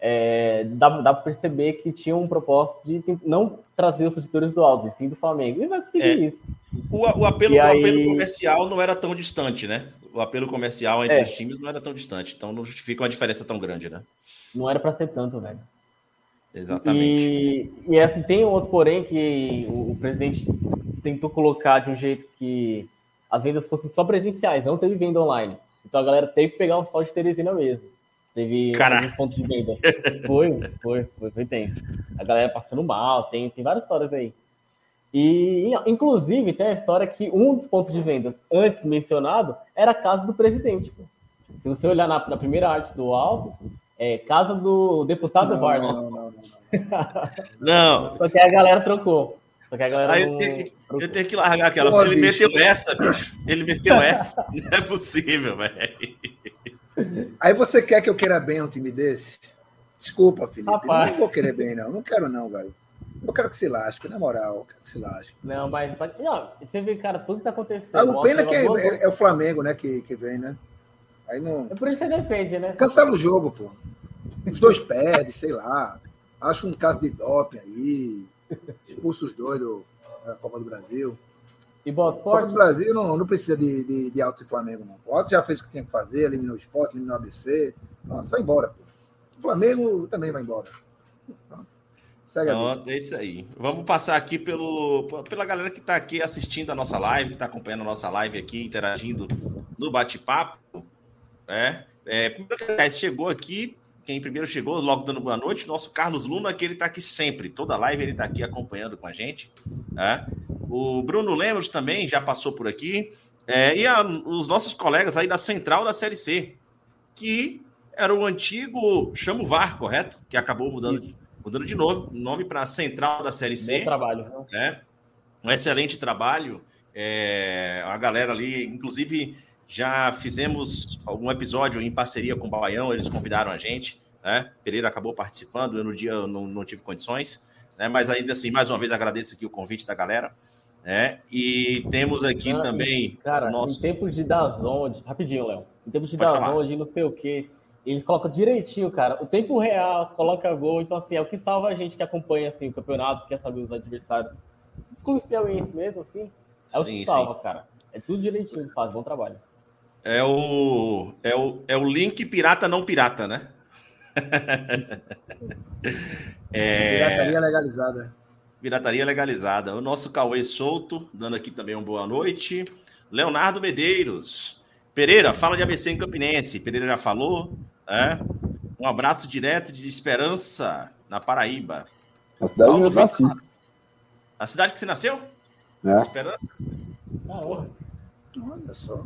é, dá, dá para perceber que tinha um propósito de não trazer os torcedores do Altos, e sim do Flamengo. E vai conseguir é, isso. O, o apelo, o aí... apelo comercial não era tão distante, né? O apelo comercial entre é. os times não era tão distante, então não justifica uma diferença tão grande, né? Não era para ser tanto, velho. Exatamente. E, e assim, tem um outro porém que o, o presidente tentou colocar de um jeito que as vendas fossem só presenciais, não teve venda online. Então a galera teve que pegar um sol de Teresina mesmo. Teve um ponto de venda. Foi, foi, foi, foi tenso. A galera passando mal, tem, tem várias histórias aí. E, inclusive, tem a história que um dos pontos de vendas antes mencionado era a casa do presidente. Pô. Se você olhar na, na, primeira arte do Alto, é casa do deputado Vargas. Não, não, não, não. Só que a galera trocou. Só que a galera Aí eu, tenho que, eu tenho que largar aquela. Pô, ele bicho. meteu essa, bicho. Ele meteu essa. Não é possível, velho. Aí você quer que eu queira bem um time desse? Desculpa, Felipe. Rapaz. Não vou querer bem, não. Não quero, não, velho. Eu quero que se lasque, na moral. Eu quero que se lasque. Não, mas. Não, você vê, cara, tudo que tá acontecendo. Ah, o pena é que é, é, é, o Flamengo, né, que, que vem, né? Aí não. É por isso que você defende, né? Cancela o jogo, pô. Os dois perdem, sei lá. Acho um caso de doping aí. Expulsa os dois do, da Copa do Brasil. E bota esporte? O Brasil não, não precisa de, de, de Alto e Flamengo, não. O Alto já fez o que tinha que fazer, eliminou o esporte, eliminou o ABC. Pronto, vai embora. Pô. O Flamengo também vai embora. Pronto. Segue Pronto, é isso aí. Vamos passar aqui pelo, pela galera que está aqui assistindo a nossa live, que está acompanhando a nossa live aqui, interagindo no bate-papo. Né? É, primeiro que chegou aqui, quem primeiro chegou, logo dando boa noite, nosso Carlos Luna, que ele está aqui sempre, toda live ele está aqui acompanhando com a gente. Né? O Bruno Lemos também já passou por aqui. É, e a, os nossos colegas aí da Central da Série C, que era o antigo Chamo VAR, correto? Que acabou mudando de, mudando de novo, nome para Central da Série C. Bom trabalho. Né? Um excelente trabalho. É, a galera ali, inclusive, já fizemos algum episódio em parceria com o Baião, eles convidaram a gente. Né? Pereira acabou participando, eu no dia não, não tive condições, né? mas ainda assim, mais uma vez, agradeço aqui o convite da galera. Né? E temos aqui Cara, também. Cara, o nosso... em tempos de Dazon, de- rapidinho, Léo. Em tempos de Pode Dazon, falar. de não sei o quê, eles colocam direitinho, cara. O tempo real, coloca gol. Então, assim, é o que salva a gente que acompanha assim, o campeonato, quer saber os adversários. Os clubes piauienses mesmo, assim, é o Sim, que salva, cara. É tudo direitinho, eles fazem bom trabalho. É o, é, o, é o link pirata não pirata, né? é, Pirataria legalizada. pirataria legalizada. O nosso Cauê Souto, dando aqui também uma boa noite. Leonardo Medeiros. Pereira, fala de ABC em Campinense. Pereira já falou. né? Um abraço direto de Esperança, na Paraíba. A cidade Paulo eu nasci. A cidade que você nasceu? Né? Esperança? Caramba. Olha só.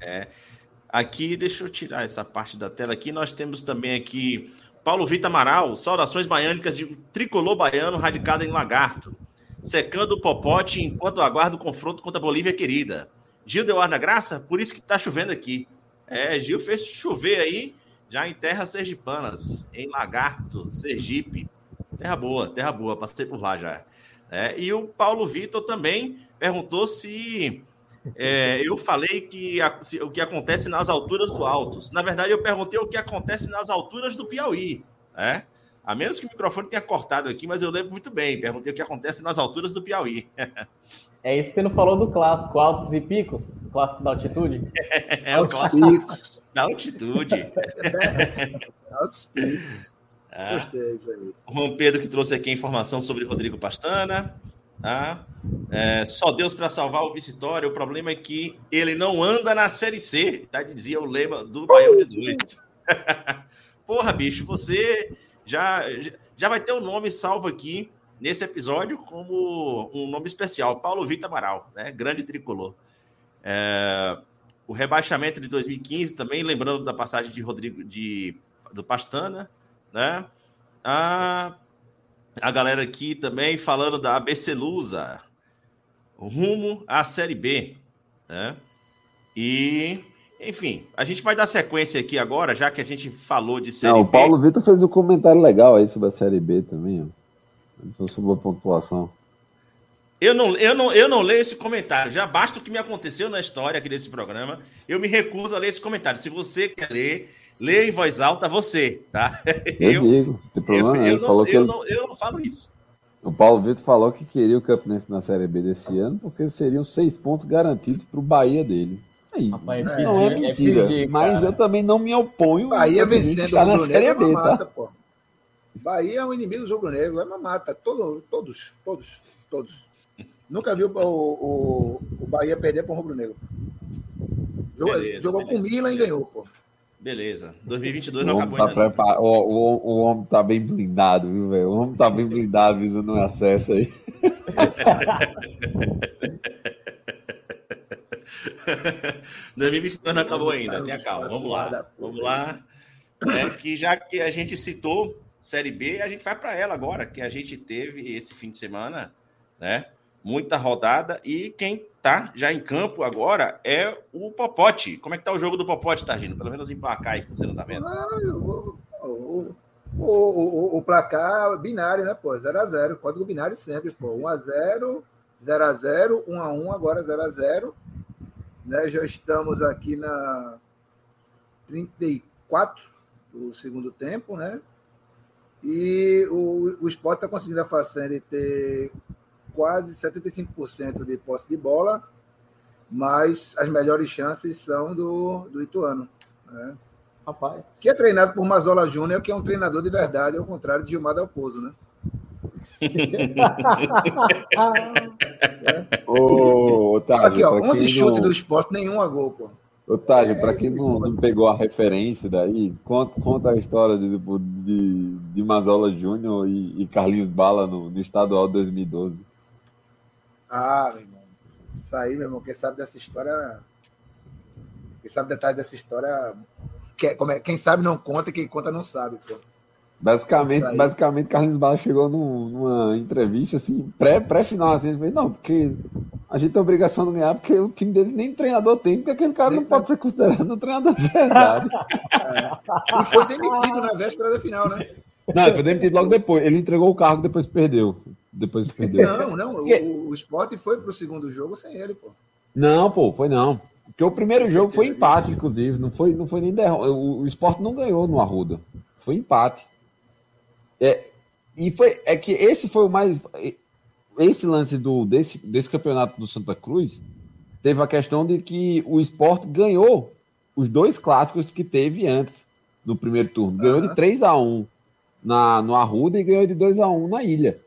É. Aqui, deixa eu tirar essa parte da tela aqui. Nós temos também aqui Paulo Vitor Amaral, saudações baiânicas de tricolor baiano radicado em Lagarto. Secando o popote enquanto aguarda o confronto contra a Bolívia querida. Gil deu ar da graça, por isso que tá chovendo aqui. É, Gil fez chover aí, já em terras sergipanas, em Lagarto, Sergipe. Terra boa, terra boa, passei por lá já. É, e o Paulo Vitor também perguntou se é, eu falei que a- se- o que acontece nas alturas do Altos. Na verdade, eu perguntei o que acontece nas alturas do Piauí. Né? A menos que o microfone tenha cortado aqui, mas eu lembro muito bem. Perguntei o que acontece nas alturas do Piauí. É isso que você não falou do clássico, altos e picos? O clássico da altitude? É o Altos clássico picos. da altitude. Altos picos. Ah, Gostei disso aí. o Juan Pedro que trouxe aqui a informação sobre Rodrigo Pastana. Tá? É, só Deus para salvar o Vitória. O problema é que ele não anda na Série C, tá? dizia o lema do Baião de Dois. Porra, bicho, você já, já vai ter o nome salvo aqui nesse episódio como um nome especial, Paulo Vitor Amaral, né? grande tricolor. É, o rebaixamento de 2015 também, lembrando da passagem de Rodrigo de, do Pastana, né? A, a galera aqui também falando da ABC Lusa, rumo à Série B, né? E, enfim, a gente vai dar sequência aqui agora, já que a gente falou de Série Não, o B. Paulo Vitor fez um comentário legal aí sobre a Série B também, ó. Sobre a pontuação. Eu não, eu, não, eu não leio esse comentário. Já basta o que me aconteceu na história aqui desse programa. Eu me recuso a ler esse comentário. Se você quer ler, leia em voz alta você, tá? Eu, digo, não tem problema, eu, eu Ele não, falou que eu ele- não- eu não falo isso. o Paulo Vitor falou que queria o Campinense na Série B desse ano, porque seriam seis pontos garantidos pro Bahia dele. Aí, Rapaz, é não é é mentira, pedir, mas eu também não me oponho. Bahia vencendo estar o na Rubro Série Negro é B, mamata, tá? pô. Bahia é um inimigo do Rubro Negro, é mamata. Todo, todos, todos, todos. Nunca viu o, o, o Bahia perder para o Rubro Negro. Jogou, Beleza, jogou com o beleza. Milan e ganhou, pô. Beleza. 2022 O não acabou tá ainda. prepar... o, o, o homem tá bem blindado, viu, velho? O homem tá bem blindado visando o acesso aí. 2022 não acabou ainda, tenha calma. Vamos lá. Vamos lá. É que já que a gente citou Série B, a gente vai para ela agora, que a gente teve esse fim de semana, né? Muita rodada e quem tá já em campo agora é o Popote. Como é que tá o jogo do Popote, Targino? Pelo menos em placar aí que você não tá vendo. Ah, o, o, o, o, placar binário, né, pô? 0x0. Código binário sempre, pô. 1x0, 0x0, 1x1, agora 0x0. Né? Já estamos aqui na 34 do segundo tempo, né? E o, o Sport está conseguindo a façanha de ter quase 75% de posse de bola, mas as melhores chances são do, do Ituano. Né? Rapaz. que é treinado por Mazola Júnior, que é um treinador de verdade, ao contrário de Gilmar Dalpozo, né? Ô, Otávio, Aqui, ó, pra 11 quem chutes não- do esporte, nenhum a gol, pô. Otávio, É, pra esse quem não, não pegou a referência daí, conta, conta a história de, de, de Mazola Júnior e, e Carlinhos Bala no, no estadual 2012. Ah, meu irmão. Isso aí, meu irmão, quem sabe dessa história. Quem sabe detalhe dessa história. que- como é- quem sabe não conta, quem conta não sabe, pô. Basicamente, basicamente Carlinhos Bala chegou num- numa entrevista assim, pré- pré-final, assim, ele fez, não, porque a gente tem a obrigação de ganhar, porque o time dele nem treinador tem, porque aquele cara não pode ser considerado um treinador de verdade. E foi demitido na véspera da final, né? não, ele foi demitido logo depois. Ele entregou o cargo depois perdeu. Depois perdeu. Não, não. O, o Sport foi pro segundo jogo sem ele, pô. Não, pô, foi não. Porque o primeiro jogo foi empate, inclusive. Não foi, não foi nem derrota. O, o Sport não ganhou no Arruda. Foi empate. É, e foi, é que esse foi o mais. Esse lance do, desse, desse campeonato do Santa Cruz teve a questão de que o Sport ganhou os dois clássicos que teve antes, no primeiro turno. Ganhou de 3 a 1 na, no Arruda e ganhou de 2 a 1 na ilha.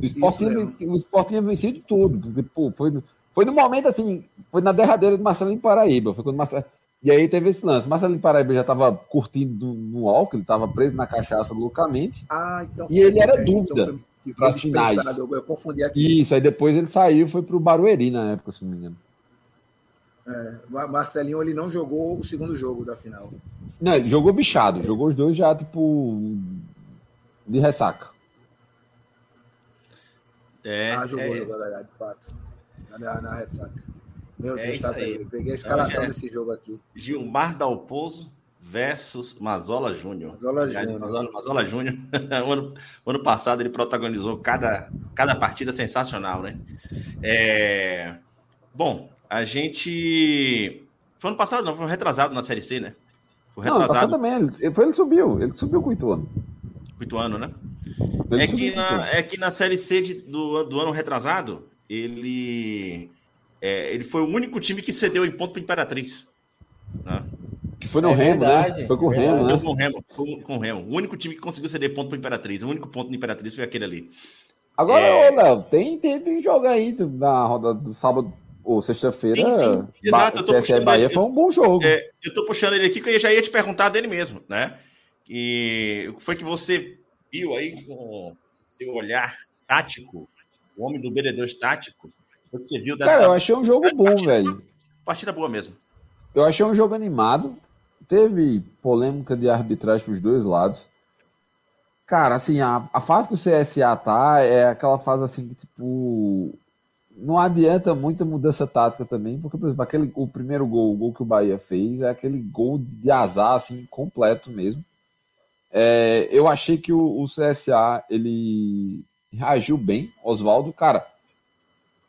O Sport, Isso tinha, o Sport tinha vencido tudo. Porque, pô, foi, no- foi no momento assim, foi na derradeira do Marcelinho Paraíba. Foi quando Marcelo, e aí teve esse lance. Marcelinho Paraíba já estava curtindo no, álcool, ele estava preso na cachaça loucamente. Ah, então. E ele era é, então dúvida que foi pras finais. Eu, eu confundi aqui. Isso, aí depois ele saiu e foi pro Barueri na época, se não me engano. É, Ma- Marcelinho ele não jogou o segundo jogo da final. Não, ele jogou bichado, jogou os dois já, tipo, de ressaca. É, ah, jogou, é, jogou, verdade, de fato. Na, na ressaca. Meu É Deus, isso tá aí. aí. Peguei a escalação Então, já- desse jogo aqui. Gilmar Dalpozo versus Mazola Júnior. Mazola Júnior. Mazola, Mazola Júnior, o ano, o ano passado ele protagonizou cada, cada partida sensacional, né? É, Bom, a gente. Foi ano passado, não, foi um retrasado na Série C, né? Foi Não, retrasado, também, ele, foi, ele subiu, ele subiu com o Ituano. Oito anos, né? É que, Ituano. na, é que na Série C de- do, do ano retrasado, ele, é, ele foi o único time que cedeu em ponto para Imperatriz. Né? Que foi no É Remo, verdade, né? Foi com o. Remo, né? com o Remo, com, com o Remo. O único time que conseguiu ceder ponto para Imperatriz. O único ponto do Imperatriz foi aquele ali. Agora, É. ô, Léo, tem, tem, tem jogo aí na roda do sábado ou sexta-feira. Sim, sim, exato, eu tô Ba- puxando Bahia ele- foi um bom jogo. É, eu tô puxando ele aqui que eu já ia te perguntar dele mesmo, né? E o que foi que você viu aí com seu olhar tático, o homem do BD2 tático? O que você viu dessa Cara, eu achei um jogo bom, partida, velho. partida boa mesmo? Eu achei um jogo animado. Teve polêmica de arbitragem pros dois lados. Cara, assim, a, a fase que o CSA tá é aquela fase assim que, tipo. Não adianta muita mudança tática também, porque, por exemplo, aquele, o primeiro gol, o gol que o Bahia fez, é aquele gol de azar, assim, completo mesmo. É, eu achei que o, o CSA, ele reagiu bem, Oswaldo. Cara,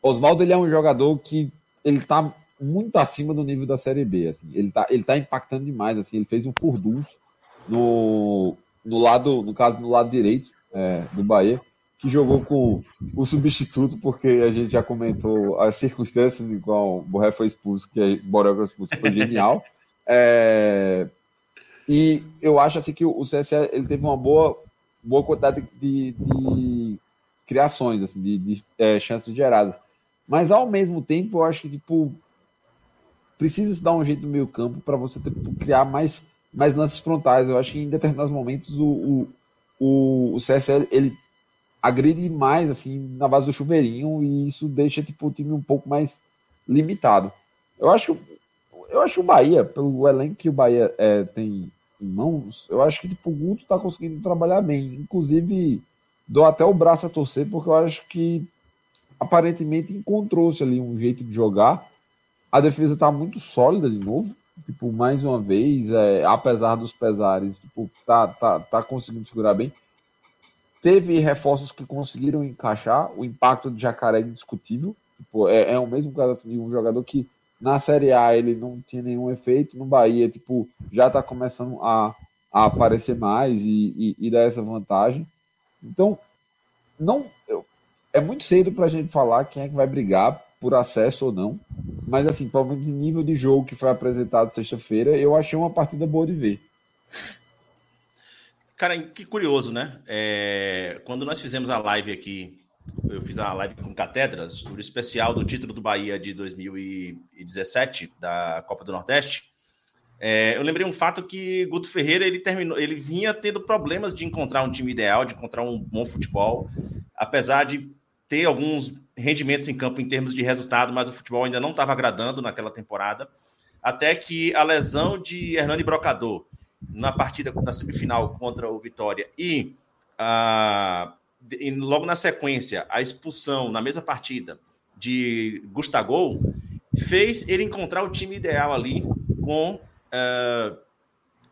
Oswaldo, ele é um jogador que ele tá muito acima do nível da Série B, assim. Ele tá, ele tá impactando demais, assim. Ele fez um furdunço no, no lado, no caso, no lado direito é, do Bahia, que jogou com o substituto, porque a gente já comentou as circunstâncias em qual o Borré foi expulso, que o Borré foi expulso, foi genial. É, e eu acho assim que o CSA ele teve uma boa, boa quantidade de, de criações, assim, de, de é, chances geradas. Mas ao mesmo tempo, eu acho que tipo precisa se dar um jeito no meio campo para você ter, criar mais, mais lances frontais. Eu acho que em determinados momentos o, o, o, o CSL ele agride mais assim na base do chuveirinho e isso deixa tipo, o time um pouco mais limitado. Eu acho eu acho o Bahia, pelo elenco que o Bahia é, tem em mãos, eu acho que tipo, o Guto está conseguindo trabalhar bem. Inclusive, dou até o braço a torcer, porque eu acho que aparentemente encontrou-se ali um jeito de jogar. A defesa está muito sólida de novo. Tipo, mais uma vez, é, apesar dos pesares, tipo, tá, tá, tá conseguindo segurar bem. Teve reforços que conseguiram encaixar. O impacto de Jacaré é indiscutível. Tipo, é, é o mesmo caso assim, de um jogador que na Série A ele não tinha nenhum efeito. No Bahia, tipo, já está começando a, a aparecer mais e, e, e dar essa vantagem. Então, não, eu, é muito cedo para a gente falar quem é que vai brigar por acesso ou não. Mas, assim, pelo menos em nível de jogo que foi apresentado sexta-feira, eu achei uma partida boa de ver. Cara, que curioso, né? É, quando nós fizemos a live aqui, eu fiz a live com Catedras, sobre o especial do título do Bahia de 2017, da Copa do Nordeste, é, eu lembrei um fato que Guto Ferreira ele terminou, ele vinha tendo problemas de encontrar um time ideal, de encontrar um bom futebol, apesar de ter alguns rendimentos em campo em termos de resultado, mas o futebol ainda não estava agradando naquela temporada, até que a lesão de Hernani Brocador na partida da semifinal contra o Vitória e, ah, e logo na sequência a expulsão na mesma partida de Gustavo fez ele encontrar o time ideal ali com ah,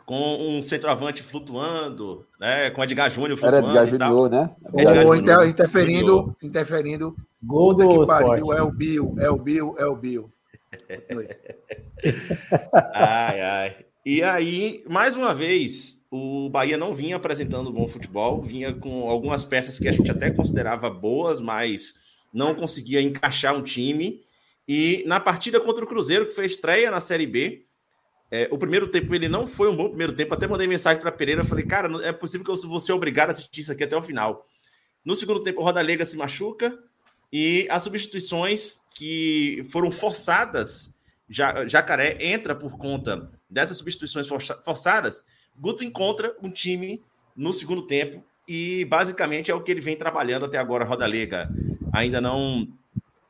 com um centroavante flutuando, né? Com Edgar Júnior Era flutuando. Edgar e tal. Júnior, né? Edgar Ou Júnior. inter- interferindo, interferindo. Gol do que pariu, é o Bill, é o Bill, é o Bill. Ai, ai. E aí, mais uma vez, o Bahia não vinha apresentando bom futebol, vinha com algumas peças que a gente até considerava boas, mas não conseguia encaixar um time. E na partida contra o Cruzeiro, que foi estreia na Série B, é, o primeiro tempo ele não foi um bom primeiro tempo. Até mandei mensagem para Pereira, falei, cara, é possível que eu vou ser obrigado a assistir isso aqui até o final. No segundo tempo, o Rodalega se machuca e as substituições que foram forçadas, Ja- Jacaré entra por conta dessas substituições força- forçadas. Guto encontra um time no segundo tempo e basicamente é o que ele vem trabalhando até agora. Rodalega ainda não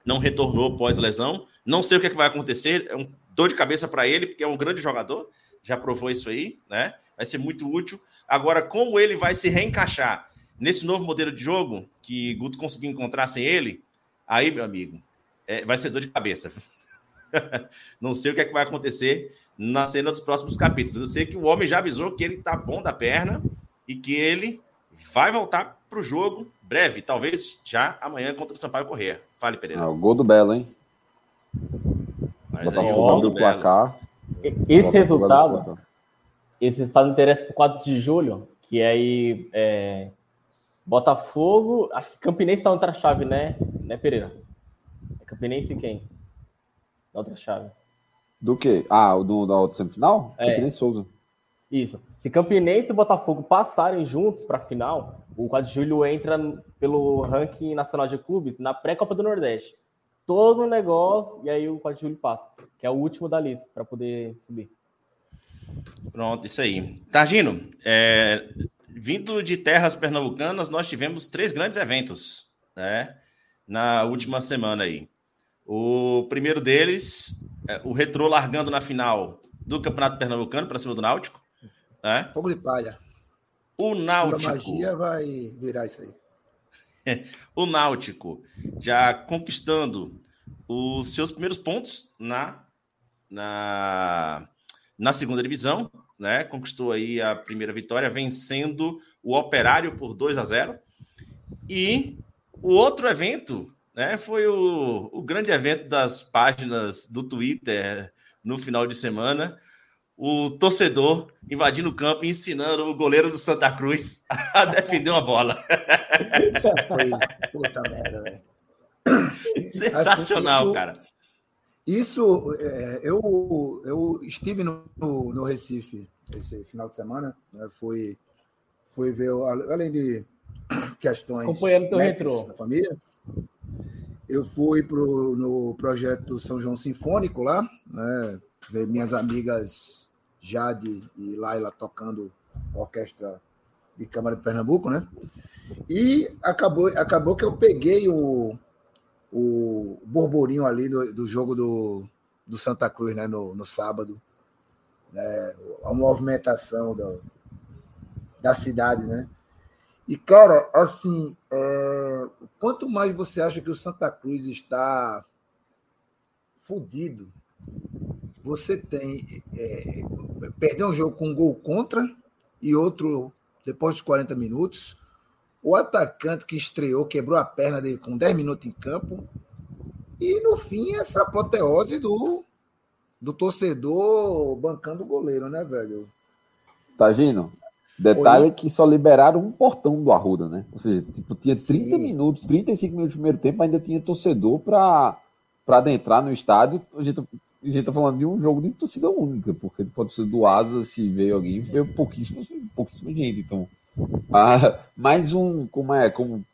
não retornou pós-lesão. Não sei o que, é que vai acontecer. É um dor de cabeça para ele, porque é um grande jogador. Já provou isso aí, né? Vai ser muito útil. Agora, como ele vai se reencaixar nesse novo modelo de jogo que Guto conseguiu encontrar sem ele, aí, meu amigo, é, vai ser dor de cabeça. Não sei o que, é que vai acontecer na cena dos próximos capítulos. Eu sei que o homem já avisou que ele tá bom da perna e que ele vai voltar para o jogo breve, talvez já amanhã contra o Sampaio Corrêa. Fale, Pereira. É, o gol do Belo, hein? Mas aí, o do placar. Esse resultado, esse resultado interessa para 4 de julho, que aí é, Botafogo, acho que Campinense está outra chave, né? Né, Pereira? É Campinense quem? Na outra chave. Do quê? Ah, o do, da outra semifinal? É. Campinense e Souza. Isso. Se Campinense e Botafogo passarem juntos para a final, o 4 de julho entra pelo ranking nacional de clubes na pré-Copa do Nordeste. Todo o negócio, e aí o 4 de julho passa, que é o último da lista para poder subir. Pronto, isso aí. Targino, é, vindo de terras pernambucanas, nós tivemos três grandes eventos, né? Na última semana aí. O primeiro deles, é, o Retrô largando na final do Campeonato Pernambucano para cima do Náutico, né? Fogo de palha. O A Náutico, magia vai virar isso aí. o Náutico já conquistando os seus primeiros pontos na, na, na segunda divisão, né? Conquistou aí a primeira vitória, vencendo o Operário por 2 a 0. E o outro evento, né, foi o, o grande evento das páginas do Twitter no final de semana. O torcedor invadindo o campo e ensinando o goleiro do Santa Cruz a defender uma bola. Foi puta merda, velho. Sensacional, Assim, cara. Isso, é, eu, eu estive no, no, no Recife esse final de semana, né, fui, fui ver, além de questões Acompanhando teu médicas retrô. da família, eu fui pro, no projeto São João Sinfônico lá, né, ver minhas amigas Jade e Laila tocando orquestra de Câmara de Pernambuco, né? E acabou, acabou que eu peguei o, o borborinho ali do, do jogo do, do Santa Cruz, né? No, no sábado. né, a movimentação do, da cidade, né? E, cara, assim, é, quanto mais você acha que o Santa Cruz está fudido, você tem é, perder um jogo com um gol contra e outro depois de 40 minutos. O atacante que estreou quebrou a perna dele com 10 minutos em campo. E no fim, essa apoteose do, do torcedor bancando o goleiro, né, velho? Tá, Gino? Detalhe que só liberaram um portão do Arruda, né? Ou seja, tipo, tinha 30 Sim. minutos, 35 minutos do primeiro tempo, ainda tinha torcedor para adentrar no estádio. A gente, a gente tá falando de um jogo de torcida única, porque pode ser do Asa, se veio alguém, veio pouquíssima, pouquíssima gente. Então, ah, mais um, como é, como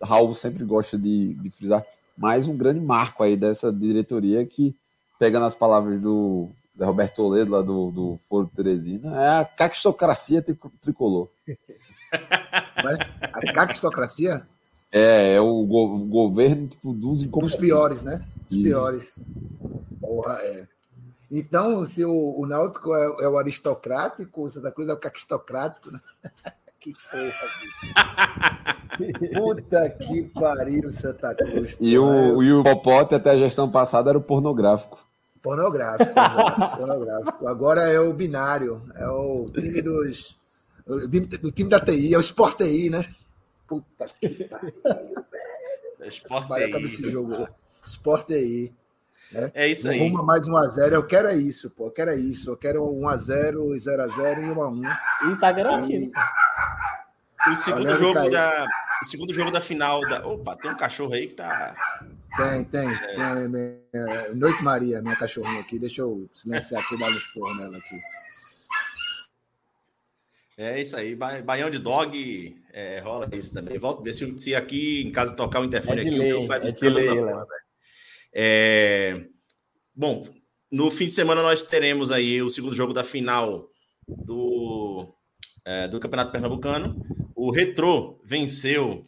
Raul sempre gosta de, de frisar, mais um grande marco aí dessa diretoria que, pegando as palavras do Zé Roberto Toledo, lá do, do Foro Teresina, é a caquistocracia tri- tricolor. A caquistocracia, É, é o, go- governo tipo, dos dos incompetentes. piores, né? Dos Isso. piores. Porra, é. Então, se o, o Náutico é, é, o aristocrático, o Santa Cruz é o caquistocrático, né? que porra, bicho. Puta que pariu, Santa Cruz. E o, e o Popote, até a gestão passada, era o pornográfico. Pornográfico, exato, pornográfico. Agora é o binário, é o time dos. O time, da TI, é o Sport TI, né? Puta que pariu, velho. É Sport TI. esse jogo. Sport TI. Né? É isso aí. Rumo a mais 1x0. Eu quero é isso, pô. Eu quero é isso. Eu quero 1x0, 0x0 e 1x1. E tá garantido. E... O segundo jogo da. O segundo jogo da final da. Opa, tem um cachorro aí que tá. Tem, tem. É. tem minha... Noite Maria, minha cachorrinha aqui. Deixa eu silenciar aqui e dar um esporro nela aqui. É isso aí, baião de dog, é, rola isso também. Volta ver se, se aqui em casa tocar o interfone é aqui, lei, o faz é o é é... Bom, no fim de semana nós teremos aí o segundo jogo da final do, é, do Campeonato Pernambucano. O Retrô venceu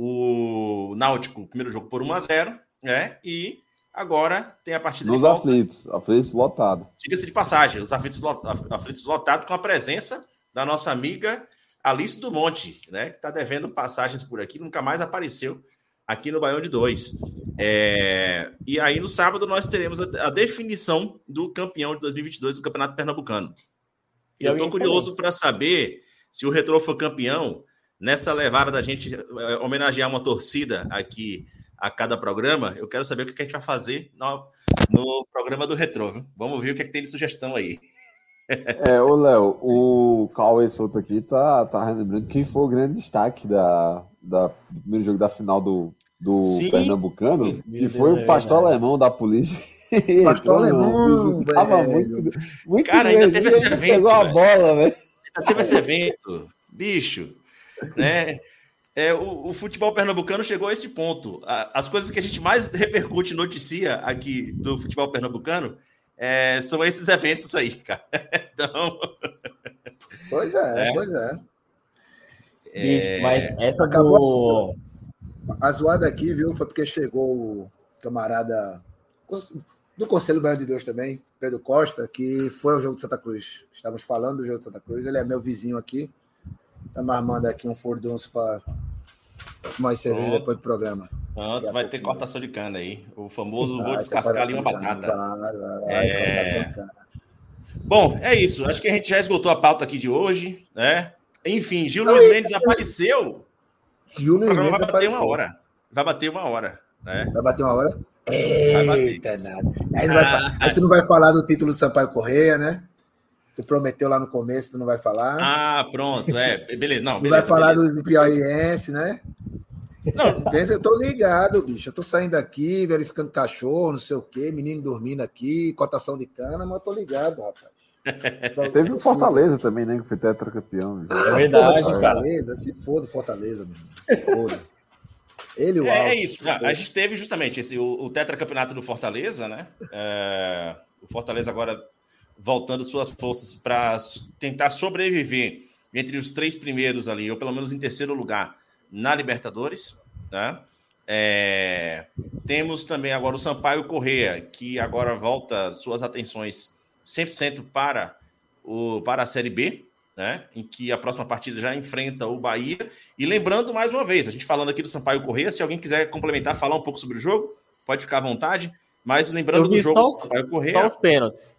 o Náutico, primeiro jogo por 1 a 0 né? E agora tem a partida Nos de volta. aflitos, aflitos lotado. Diga-se de passagem, os aflitos, aflitos lotados com a presença da nossa amiga Alice do Monte, né? Que está devendo passagens por aqui, nunca mais apareceu aqui no Baião de Dois. É... E aí, no sábado, nós teremos a, a, definição do campeão de 2022 do Campeonato Pernambucano. E eu estou curioso para saber se o Retro for campeão nessa levada da gente é, homenagear uma torcida aqui a cada programa. Eu quero saber o que a gente vai fazer no, no programa do Retro. Viu? Vamos ver o que, é que tem de sugestão aí. É, ô Léo, o Cauê Souto aqui tá, tá relembrando quem foi o grande destaque da, da, do primeiro jogo da final do, do Pernambucano, que foi o pastor é, alemão da polícia. Pastor alemão, tava muito, muito Cara, ainda teve esse evento. Pegou a bola, velho. Ainda teve esse evento, bicho, né? É, o, o, futebol pernambucano chegou a esse ponto. A, as coisas que a gente mais repercute noticia aqui do futebol pernambucano é, são esses eventos aí, cara. Então. Pois é, é. pois é. é... Mas essa Acabou... do. A zoada aqui, viu, foi porque chegou o camarada do Conselho Baiano de Deus também, Pedro Costa, que foi ao jogo de Santa Cruz. Estamos falando do jogo de Santa Cruz, ele é meu vizinho aqui. Tá me armando aqui um furdunço para mais cerveja depois do programa. Vai ter cortação de cana aí. O famoso vai, vou descascar ali uma batata. Vai, vai, é... Bom, é isso. Acho que a gente já esgotou a pauta aqui de hoje, né? Enfim, Gil Luiz Mendes apareceu. Gil Luiz Mendes vai bater apareceu. uma hora. Vai bater uma hora, né? Vai bater uma hora? Eita, nada. Aí, ah, aí tu não vai falar do título do Sampaio Correia, né? Tu prometeu lá no começo, tu não vai falar. Ah, pronto, é. Beleza, não. Beleza, vai falar beleza. do Piauiense, né? Não. Pensa, eu tô ligado, bicho. Eu tô saindo aqui, verificando cachorro, não sei o quê, menino dormindo aqui, cotação de cana, mas eu tô ligado, rapaz. Teve o Fortaleza também, né? Que foi tetracampeão. Ah, é verdade, porra, Fortaleza, cara. se foda Fortaleza, mano. Foda. Ele, o é, é, isso. A gente teve justamente esse, o, o tetracampeonato do Fortaleza, né? É, o Fortaleza agora voltando suas forças para tentar sobreviver entre os três primeiros ali, ou pelo menos em terceiro lugar na Libertadores, né? É, temos também agora o Sampaio Correia, que agora volta suas atenções 100% para, o, para a Série B, né? em que a próxima partida já enfrenta o Bahia. E lembrando mais uma vez, a gente falando aqui do Sampaio Correia, se alguém quiser complementar, falar um pouco sobre o jogo, pode ficar à vontade. Mas lembrando do jogo do Sampaio Correia. Só os pênaltis.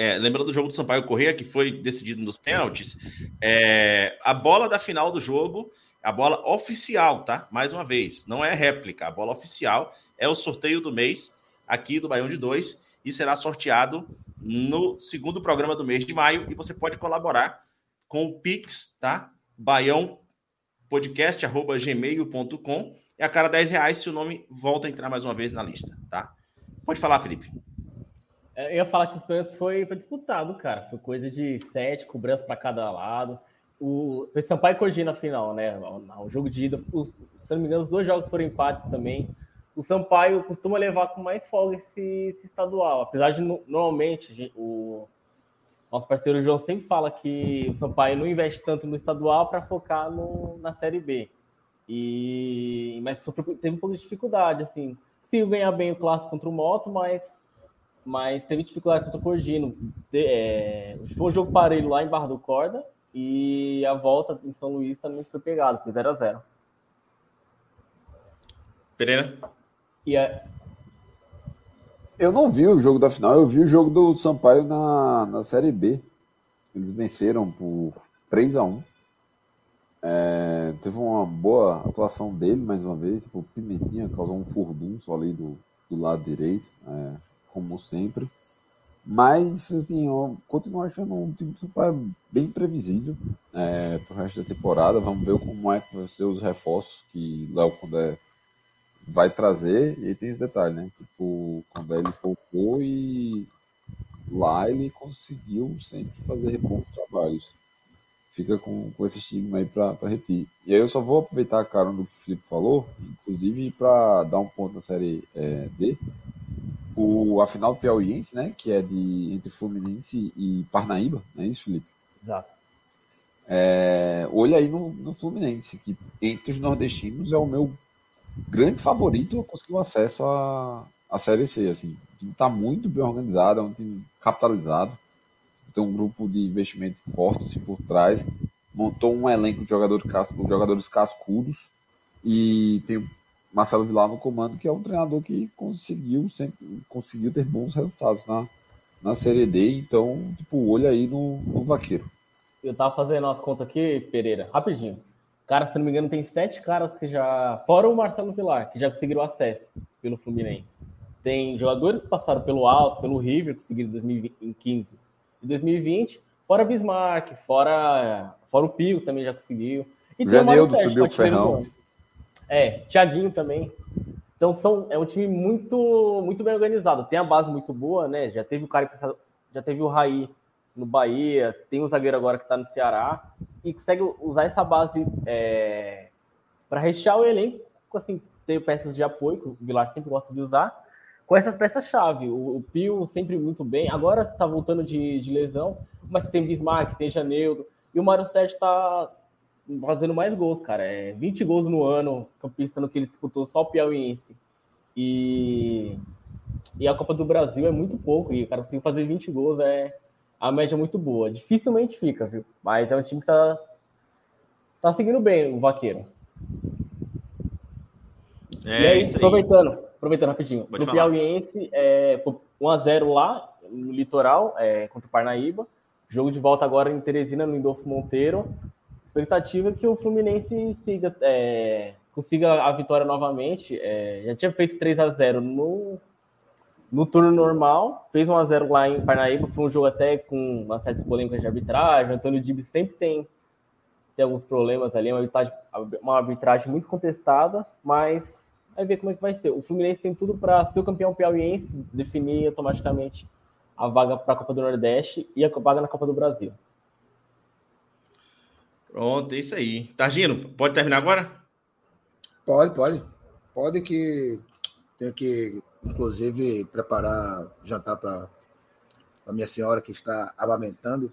É, lembrando do jogo do Sampaio Correia, que foi decidido nos pênaltis, é, a bola da final do jogo a bola oficial, tá? Mais uma vez, não é réplica. A bola oficial é o sorteio do mês aqui do Baião de Dois e será sorteado no segundo programa do mês de maio. E você pode colaborar com o Pix, tá? baiãopodcast.gmail.com e a cada 10 reais se o nome volta a entrar mais uma vez na lista, tá? Pode falar, Felipe. É, eu ia falar que os pênaltis foi, foi disputado, cara. Foi coisa de sete cobranças para cada lado o foi Sampaio e na final, né? O jogo de ida, os, se não me engano, os dois jogos foram empates também. O Sampaio costuma levar com mais folga esse, esse estadual, apesar de normalmente o nosso parceiro João sempre fala que o Sampaio não investe tanto no estadual para focar no, na Série B. E mas sofreu, teve um pouco de dificuldade, assim. Conseguiu ganhar bem o clássico contra o Moto, mas mas teve dificuldade contra o Cordino. De, é, foi um jogo parelho lá em Barra do Corda e a volta em São Luís também foi pegado, foi 0x0. Pereira? E é, Eu não vi o jogo da final, eu vi o jogo do Sampaio na, na Série B. Eles venceram por 3 a 1 é, Teve uma boa atuação dele mais uma vez. Tipo, o Pimentinha causou um furdunço ali do, do lado direito, é, como sempre. Mas, assim, eu continuo achando um time Sampaio bem previsível é, pro resto da temporada. Vamos ver como é que vai ser os reforços que Léo Condé vai trazer. E tem esse detalhe, né? Tipo, o Condé ele poupou e lá ele conseguiu sempre fazer bons trabalhos. Fica com, com esse estigma aí para repetir. E aí eu só vou aproveitar a cara do que o Felipe falou, inclusive para dar um ponto na série é, D. O, a final do Piauiense, né? Que é de entre Fluminense e Parnaíba, não é isso, Felipe? exato. É, olha aí no, no Fluminense, que entre os nordestinos é o meu grande favorito a conseguir o acesso à, à Série C. Assim. O time está muito bem organizado, é um time capitalizado, tem um grupo de investimento forte assim, por trás, montou um elenco de jogadores, jogadores cascudos e tem Marcelo Vilar no comando, que é um treinador que conseguiu sempre conseguiu ter bons resultados na, na Série D. Então, tipo, olha aí no, no Vaqueiro. Eu tava fazendo as contas aqui, Pereira, rapidinho. Cara, se não me engano, tem sete caras que já. Fora o Marcelo Vilar, que já conseguiram acesso pelo Fluminense. Tem jogadores que passaram pelo Alto, pelo River, conseguiram em 2015 e 2020. Fora Bismarck, fora, fora o Pio também já conseguiu. E tem o Mário Sérgio, subiu tá o Ferrão. É, Thiaguinho também. Então são, é um time muito muito bem organizado. Tem a base muito boa, né? Já teve o cara que já teve o Raí no Bahia, tem o zagueiro agora que está no Ceará e consegue usar essa base para rechear o elenco, assim, ter peças de apoio que o Vilar sempre gosta de usar, com essas peças-chave. O, o Pio sempre muito bem, agora tá voltando de, de lesão, mas tem Bismarck, tem Janeiro, e o Mário Sérgio tá fazendo mais gols, cara. É 20 gols no ano, campista no que ele disputou só o Piauiense. E, e a Copa do Brasil é muito pouco, e o cara conseguiu fazer 20 gols, é a média é muito boa. Dificilmente fica, viu? Mas é um time que tá, tá seguindo bem o Vaqueiro. É aí, isso aí. aproveitando, aproveitando rapidinho, Pode no falar. Piauiense, é, foi 1x0 lá, no litoral, é, contra o Parnaíba. Jogo de volta agora em Teresina, no Indolfo Monteiro. Expectativa é que o Fluminense siga, é, consiga a vitória novamente. É, já tinha feito 3 a 0 no, no turno normal, fez 1 a 0 lá em Parnaíba. Foi um jogo até com uma certa polêmica de arbitragem. O Antônio Dibs sempre tem, tem alguns problemas ali, é uma arbitragem, uma arbitragem muito contestada, mas vai ver como é que vai ser. O Fluminense tem tudo para ser o campeão piauiense, definir automaticamente a vaga para a Copa do Nordeste e a vaga na Copa do Brasil. Pronto, é isso aí. Targino, pode terminar agora? Pode, pode. Pode que tenho que, inclusive, preparar jantar para a minha senhora que está amamentando,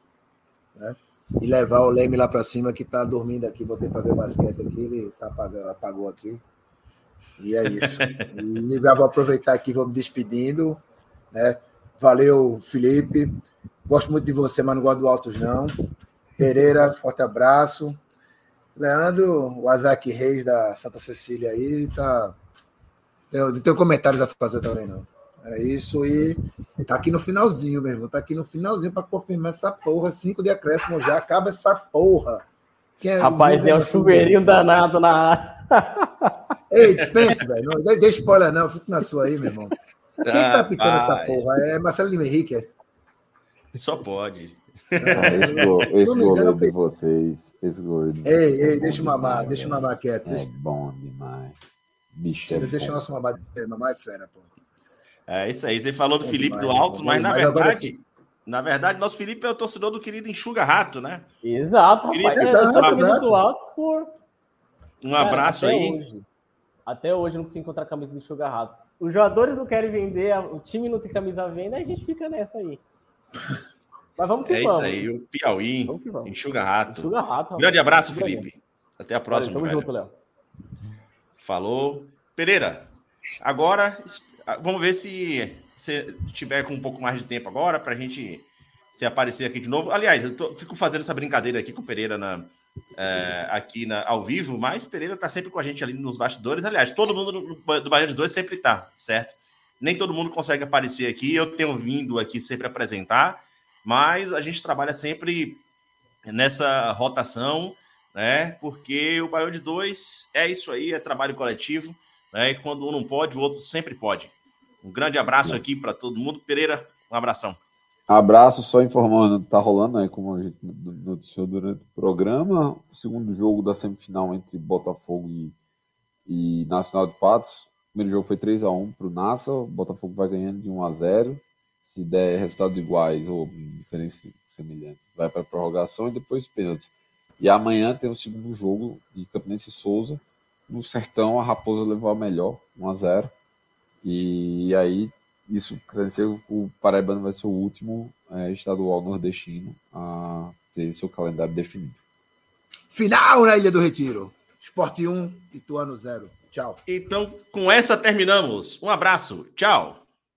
né? E levar o Leme lá para cima que está dormindo aqui. Botei para ver basquete aqui, ele tá apagou, apagou aqui. E é isso. e já vou aproveitar aqui, vou me despedindo, né? Valeu, Felipe. Gosto muito de você, mas não gosto do Altos, não. Pereira, forte abraço. Leandro, o Azak Reis da Santa Cecília aí, tá. Eu não tenho comentários a fazer também, não. É isso e tá aqui no finalzinho, meu irmão. Tá aqui no finalzinho para confirmar essa porra. Cinco de acréscimo já acaba essa porra. Quem é- Rapaz, é um chuveirinho danado na área. Ei, dispense, velho. Não dê, spoiler, não. Fica na sua aí, meu irmão. Quem tá pitando essa porra? É Marcelo Henrique. é? Só pode. Ah, esse go- esse Não me engano, goleiro de vocês, esse goleiro de Ei, é ei, bom deixa mamar, demais, deixa mamar quieto. É Deixa, bom demais. Bicho é deixa o nosso mamar, mamar é fera, pô. É isso aí. Você falou do Bom Felipe demais, do Altos, mas na demais. Agora verdade, na verdade, nosso Felipe é o torcedor do querido Enxuga Rato, né? Exato, Queria- rapaz. Exato, do alto por. Um Cara, abraço até aí. Hoje, até hoje eu não consigo encontrar a camisa do Sugar Rato. Os jogadores não querem vender, o time não tem camisa à venda, aí a gente fica nessa aí. Mas vamos que É vamos. isso aí, o Piauí, Vamos que vamos. Enxuga Rato. Sugar Rato. rapaz. Grande abraço. Felipe. Até a Valeu, próxima, Tamo velho. junto, Léo. Falou. Pereira, agora es- vamos ver se se tiver com um pouco mais de tempo agora para a gente se aparecer aqui de novo. Aliás, eu tô, fico fazendo essa brincadeira aqui com o Pereira na, é, aqui na, ao vivo, mas Pereira está sempre com a gente ali nos bastidores. Aliás, todo mundo do, do Baiano de Dois sempre está, certo? Nem todo mundo consegue aparecer aqui. Eu tenho vindo aqui sempre apresentar, mas a gente trabalha sempre nessa rotação, né? Porque o Baiano de Dois é isso aí, é trabalho coletivo, né? E quando um não pode, o outro sempre pode. Um grande abraço aqui para todo mundo. Pereira, um abração. Abraço, só informando, tá rolando aí, como a gente noticiou durante o programa, o segundo jogo da semifinal entre Botafogo e, e Nacional de Patos. O primeiro jogo foi 3 a 1 para o Nassa, o Botafogo vai ganhando de 1 a 0 Se der resultados iguais ou diferença semelhante, vai para a prorrogação e depois pênalti. E amanhã tem o segundo jogo de Campinense e Souza. No Sertão, a Raposa levou a melhor, 1 a 0 E aí isso credenciou o Paraibano vai ser o último é, estadual nordestino a ter seu calendário definido. Final na Ilha do Retiro. Esporte 1, Ituano 0. Tchau. Então, com essa terminamos. Um abraço. Tchau.